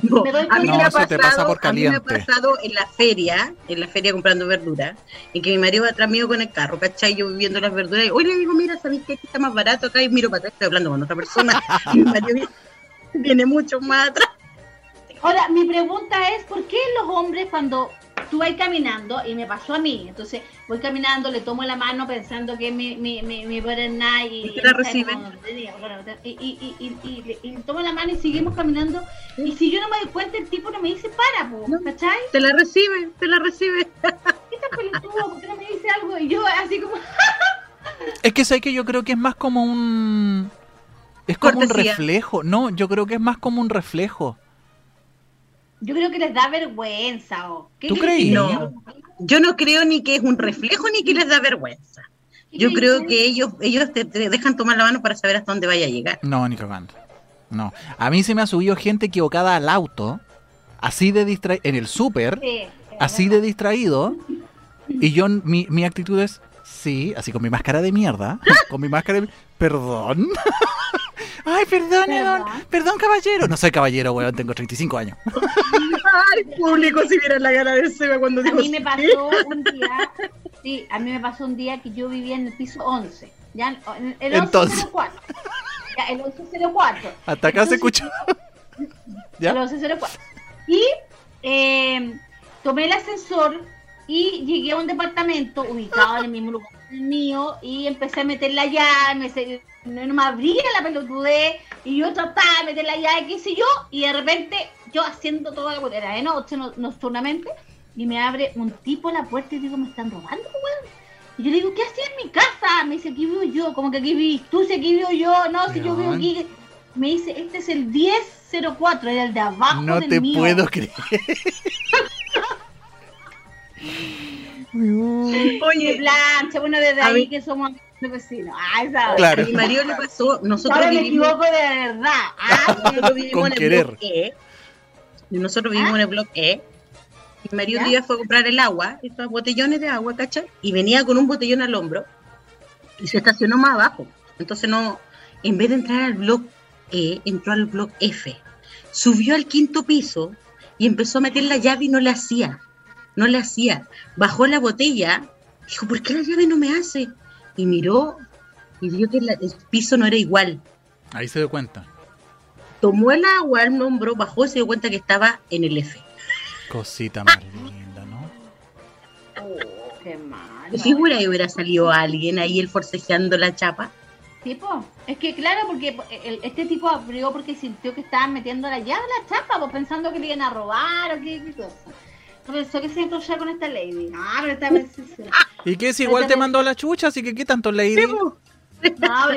No, Me doy a mí cuenta. me ha No, te pasa por a mí me ha caliente. pasado en la feria, en la feria comprando verduras, en que mi marido va atrás mío con el carro, ¿cachai? Yo viendo las verduras y hoy le digo, mira, ¿sabes qué? Aquí está más barato acá y miro para atrás, estoy hablando con otra persona mi marido viene, viene mucho más atrás. Ahora, mi pregunta es, ¿por qué los hombres cuando tú vas caminando y me pasó a mí. Entonces voy caminando, le tomo la mano pensando que mi, mi, mi, mi y, y, la recibe. Y, y, y, y, tomo la mano y seguimos caminando. Y si yo no me doy cuenta, el tipo no me dice para, po, ¿cachai? Te la recibe, te la recibe. ¿Qué estás pelotudo? ¿Por qué no me dice algo? Y yo así como... es que sé que yo creo que es más como un... Es como un reflejo. No, yo creo que es más como un reflejo. Yo creo que les da vergüenza. ¿o? ¿Tú crees? No, yo no creo ni que es un reflejo ni que les da vergüenza. Yo creo que ellos ellos te, dejan tomar la mano para saber hasta dónde vaya a llegar. No, ni cagando. No. A mí se me ha subido gente equivocada al auto, así de distraído, en el súper, así de distraído, y yo, mi, mi actitud es, sí, así con mi máscara de mierda, con mi máscara de... Perdón. Ay, perdón, perdón, perdón, caballero. No soy caballero, weón, tengo 35 años. Ay, público, si vieran la gana de Seba cuando dijo A mí me pasó un día, sí, a mí me pasó un día que yo vivía en el piso 11. Ya, el 1104. Ya, el 1104. Hasta acá se escuchó. ¿Ya? El 1104. Y eh, tomé el ascensor y llegué a un departamento ubicado en el mismo lugar mío y empecé a meter la llave, no me abría la pelotudez y yo trataba de meter la llave, qué sé yo, y de repente yo haciendo toda la era de noche, nocturnamente, y me abre un tipo la puerta y digo, me están robando, weón. Y yo le digo, ¿qué hacía en mi casa? Me dice, aquí vivo yo, como que aquí viví, tú si aquí vivo yo, no, si yo vivo aquí. Me dice, este es el 1004, era el de abajo. No te puedo creer. Oye, plancha, bueno, desde ahí que somos vecinos. Ah, esa claro. A mi marido le pasó, nosotros Ahora me equivoco de verdad. Ah, nosotros vivimos en el blog E. nosotros vivimos en el blog E. Mi marido un día fue a comprar el agua, estos botellones de agua, ¿cachai? Y venía con un botellón al hombro y se estacionó más abajo. Entonces no, en vez de entrar al blog E, entró al blog F. Subió al quinto piso y empezó a meter la llave y no le hacía no le hacía. Bajó la botella, dijo, ¿por qué la llave no me hace? Y miró y vio que el piso no era igual. Ahí se dio cuenta. Tomó el agua al hombro, bajó y se dio cuenta que estaba en el F. Cosita más linda, ¿no? Oh, qué mal. ¿Figura que hubiera salido alguien ahí el forcejeando la chapa? Tipo, es que claro, porque este tipo abrió porque sintió que estaban metiendo la llave a la chapa, pues pensando que le iban a robar o qué, qué cosa pensó que se iba con esta lady. No, pero esta vez ¿Y qué si igual te mandó la chucha? Así que ¿qué tanto lady?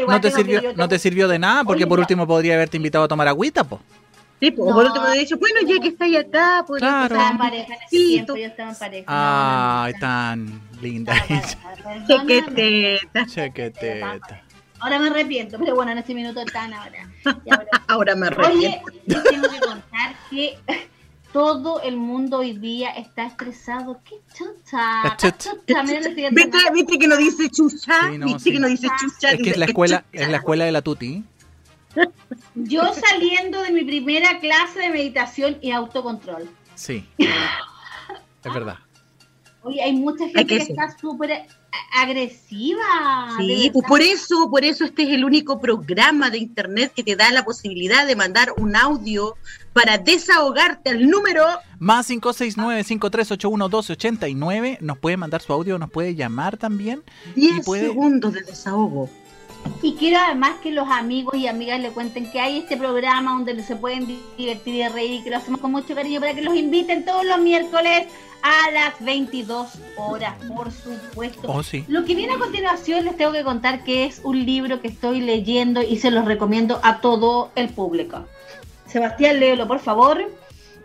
No, te sirvió, no te sirvió de nada, porque por último podría haberte invitado a tomar agüita, po. Sí, pues por último he dicho, bueno, ya que estáis acá, pues claro. estaba en pareja en ese tiempo, yo estaba en pareja. Ay, tan linda. Chequeteta. Chequeteta. Ahora me arrepiento, pero bueno, en este minuto están ahora. Ahora, ahora me arrepiento. Oye, tengo que contar que todo el mundo hoy día está estresado. ¡Qué chucha! ¿Viste, ¿Viste, que no dice chucha? ¿Viste que no dice chucha? Es que es la escuela, es la escuela de la tuti. Yo saliendo de mi primera clase de meditación y autocontrol. Sí. es verdad. Oye, hay mucha gente que está súper agresiva. Sí, pues por eso, por eso este es el único programa de internet que te da la posibilidad de mandar un audio para desahogarte al número más 569-5381-1289. Nos puede mandar su audio, nos puede llamar también. 10 segundos de desahogo. Y quiero además que los amigos y amigas le cuenten que hay este programa donde se pueden divertir y reír y que lo hacemos con mucho cariño para que los inviten todos los miércoles a las 22 horas, por supuesto. Oh, sí. Lo que viene a continuación les tengo que contar que es un libro que estoy leyendo y se los recomiendo a todo el público. Sebastián, léelo, por favor.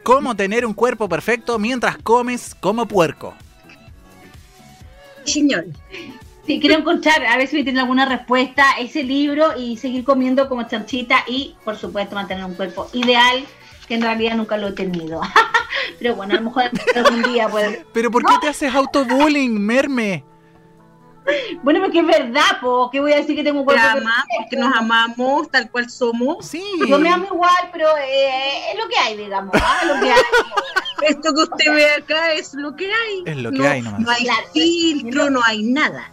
¿Cómo tener un cuerpo perfecto mientras comes como puerco? Señor. Sí, quiero encontrar, a ver si tienen alguna respuesta ese libro y seguir comiendo como chanchita y, por supuesto, mantener un cuerpo ideal, que en realidad nunca lo he tenido. Pero bueno, a lo mejor algún día puede. ¿Pero por qué te haces autobullying, Merme? Bueno, porque es verdad, po. ¿Qué voy a decir que tengo un cuerpo? porque nos amamos tal cual somos. Sí. Yo me amo igual, pero eh, es lo que hay, digamos. ¿ah? Lo que hay. Esto que usted ve acá es lo que hay. Es lo que hay nomás. No hay filtro, no hay nada.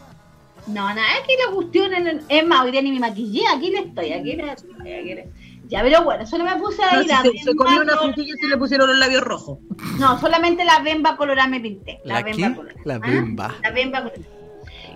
No, nada, es que la cuestión es más, hoy día ni me maquillé, aquí le estoy, aquí le estoy, aquí le Ya, pero bueno, solo me puse ahí No, la si se, comió una frutilla y se le pusieron los labios rojos. No, solamente la bemba colorada me pinté. La, ¿La bemba qué? colorada. La ¿ah? bemba. La bemba colorada.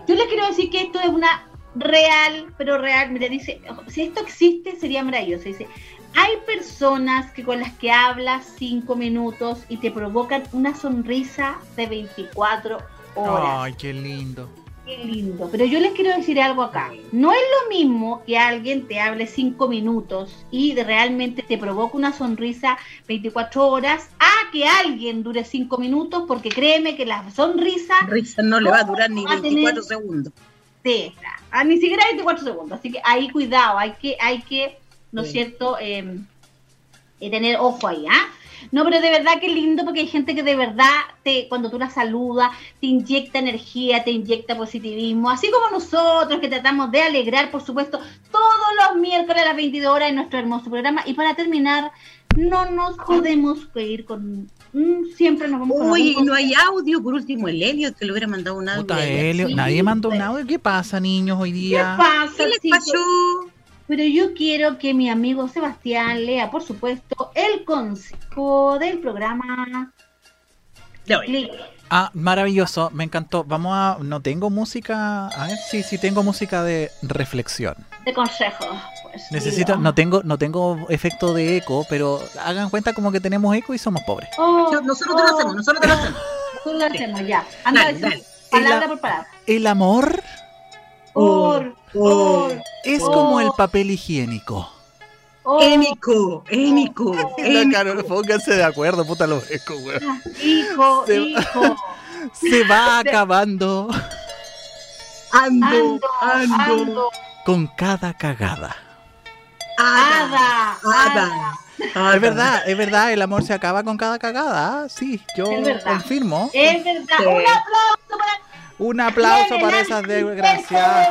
Yo les quiero decir que esto es una real, pero real. Mira, dice, si esto existe, sería maravilloso. Dice, hay personas que con las que hablas cinco minutos y te provocan una sonrisa de 24 horas. Ay, qué lindo. Qué lindo. Pero yo les quiero decir algo acá. No es lo mismo que alguien te hable cinco minutos y realmente te provoque una sonrisa 24 horas a que alguien dure cinco minutos porque créeme que la sonrisa Risa no le va a durar ni Va a 24 tener- segundos. te ah, ni siquiera 24 segundos. Así que ahí cuidado, hay que, hay que, ¿no es Sí. cierto? Eh, eh, tener ojo ahí, ¿ah? No, pero de verdad que lindo porque hay gente que de verdad te, cuando tú la saludas, te inyecta energía, te inyecta positivismo, así como nosotros que tratamos de alegrar, por supuesto, todos los miércoles a las 22 horas en nuestro hermoso programa. Y para terminar, no nos podemos ir con... siempre nos vamos con Oye, algún- y no hay audio, por último, el Elliot que le hubiera mandado un audio. Puta. Helio, sí, Nadie mandó un pues. audio. ¿Qué pasa, niños, hoy ¿Qué día? pasa, ¿Qué les pasó? Pero yo quiero que mi amigo Sebastián lea, por supuesto, el consejo del programa De hoy. Ah, maravilloso, me encantó. Vamos a. No tengo música. A ver, sí, sí tengo música de reflexión. de consejo. Pues, Necesito, digo. no tengo, no tengo efecto de eco, pero hagan cuenta como que tenemos eco y somos pobres. Oh, Nosotros te lo hacemos, nosotros te lo hacemos. Nosotros lo hacemos, ya. Anda, Dale, a decir dale. palabra por palabra. El amor Or, or, es Oh. como el papel higiénico. Émico, émico, émico. pónganse de acuerdo, puta los eco, weón. Hijo, Se- hijo. Se va acabando Ando, Ando, ando, ando. con cada cagada. hada, Hada, hada. hada. Es verdad, es verdad, el amor se acaba con cada cagada. ah, Sí, yo confirmo. Es verdad. Sí. Un aplauso para Un aplauso Bien, para esas desgraciadas.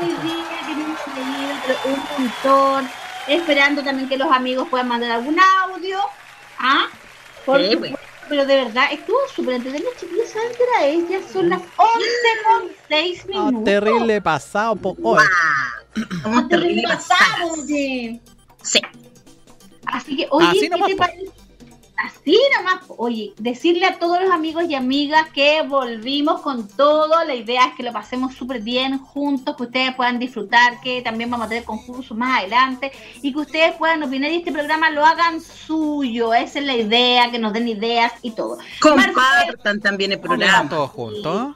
un montón. Esperando también que los amigos puedan mandar algún audio. ¿Ah? Por Sí, supuesto, pero de verdad, estuvo súper entretenido, chiquillos. ¿Saben qué hora es? Ya son las 11 con 6 Ah, minutos. terrible pasado. po- Guau. Oye, Somos Ah, terrible pasado, oye. Sí. Así que, oye, Así ¿qué te parece? Así nomás, oye, decirle a todos los amigos y amigas que volvimos con todo, la idea es que lo pasemos súper bien juntos, que ustedes puedan disfrutar, que también vamos a tener concursos más adelante y que ustedes puedan opinar y este programa lo hagan suyo, esa es la idea, que nos den ideas y todo. Compartan también el programa. todos juntos.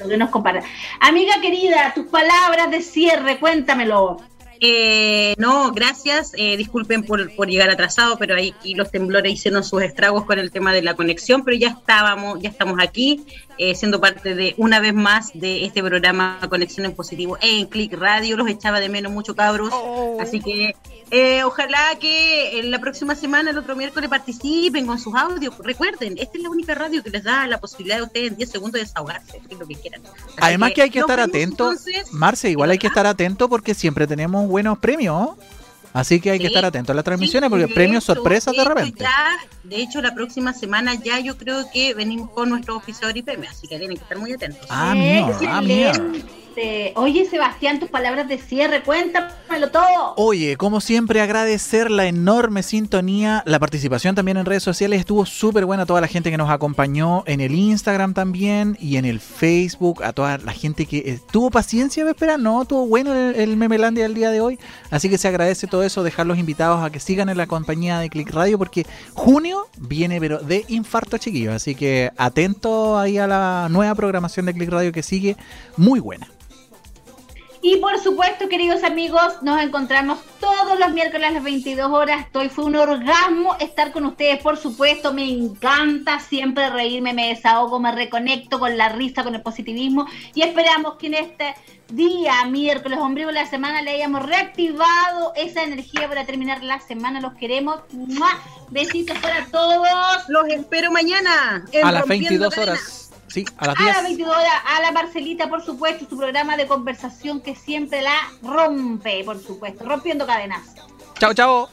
Lo que nos compartan. Amiga querida, tus palabras de cierre, cuéntamelo. Eh, no, gracias. Eh, disculpen por, por llegar atrasado, pero ahí aquí los temblores hicieron sus estragos con el tema de la conexión, pero ya estábamos, ya estamos aquí, eh, siendo parte de una vez más de este programa Conexión en Positivo en Click Radio. Los echaba de menos mucho, cabros. Así que eh, ojalá que en la próxima semana, el otro miércoles, participen con sus audios. Recuerden, esta es la única radio que les da la posibilidad a ustedes en 10 segundos de desahogarse, es lo que quieran. Así Además que hay que estar atento. entonces. Marce, igual hay que estar atento porque siempre tenemos buenos premios. Así que hay que estar atento a las transmisiones Sí, porque premios hecho, sorpresas de repente. ya, de hecho, la próxima semana ya yo creo que venimos con nuestro oficiador y premio, así que tienen que estar muy atentos. Ah, mío, ah, mío. Excelente. Oye, Sebastián, tus palabras de cierre, cuéntamelo todo. Oye, como siempre, agradecer la enorme sintonía, la participación también en redes sociales. Estuvo súper buena toda la gente que nos acompañó en el Instagram también y en el Facebook. A toda la gente que tuvo paciencia de ¿no? Tuvo bueno el, el Memelandia del día de hoy. Así que se agradece todo eso, dejar los invitados a que sigan en la compañía de Click Radio porque junio viene, pero de infarto, chiquillos. Así que atento ahí a la nueva programación de Click Radio que sigue muy buena. Y por supuesto, queridos amigos, nos encontramos todos los miércoles a las 22 horas. Estoy, fue un orgasmo estar con ustedes, por supuesto. Me encanta siempre reírme, me desahogo, me reconecto con la risa, con el positivismo. Y esperamos que en este día, miércoles, ombligo de la semana, le hayamos reactivado esa energía para terminar la semana. Los queremos. ¡Mua! Besitos para todos. Los espero mañana. en A las Rompiendo 22 Cadenas. horas. Sí, a las A 10. la 22 horas, a la Marcelita, por supuesto, su programa de conversación que siempre la rompe, por supuesto, rompiendo cadenas. Chao, chao.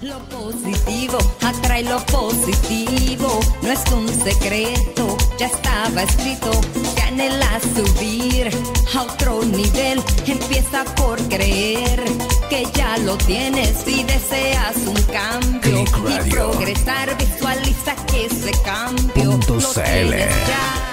Lo positivo atrae lo positivo, no es un secreto, ya estaba escrito. Si anhelas subir a otro nivel, empieza por creer que ya lo tienes y deseas un cambio. Y progresar. Visualiza que ese cambio lo tienes ya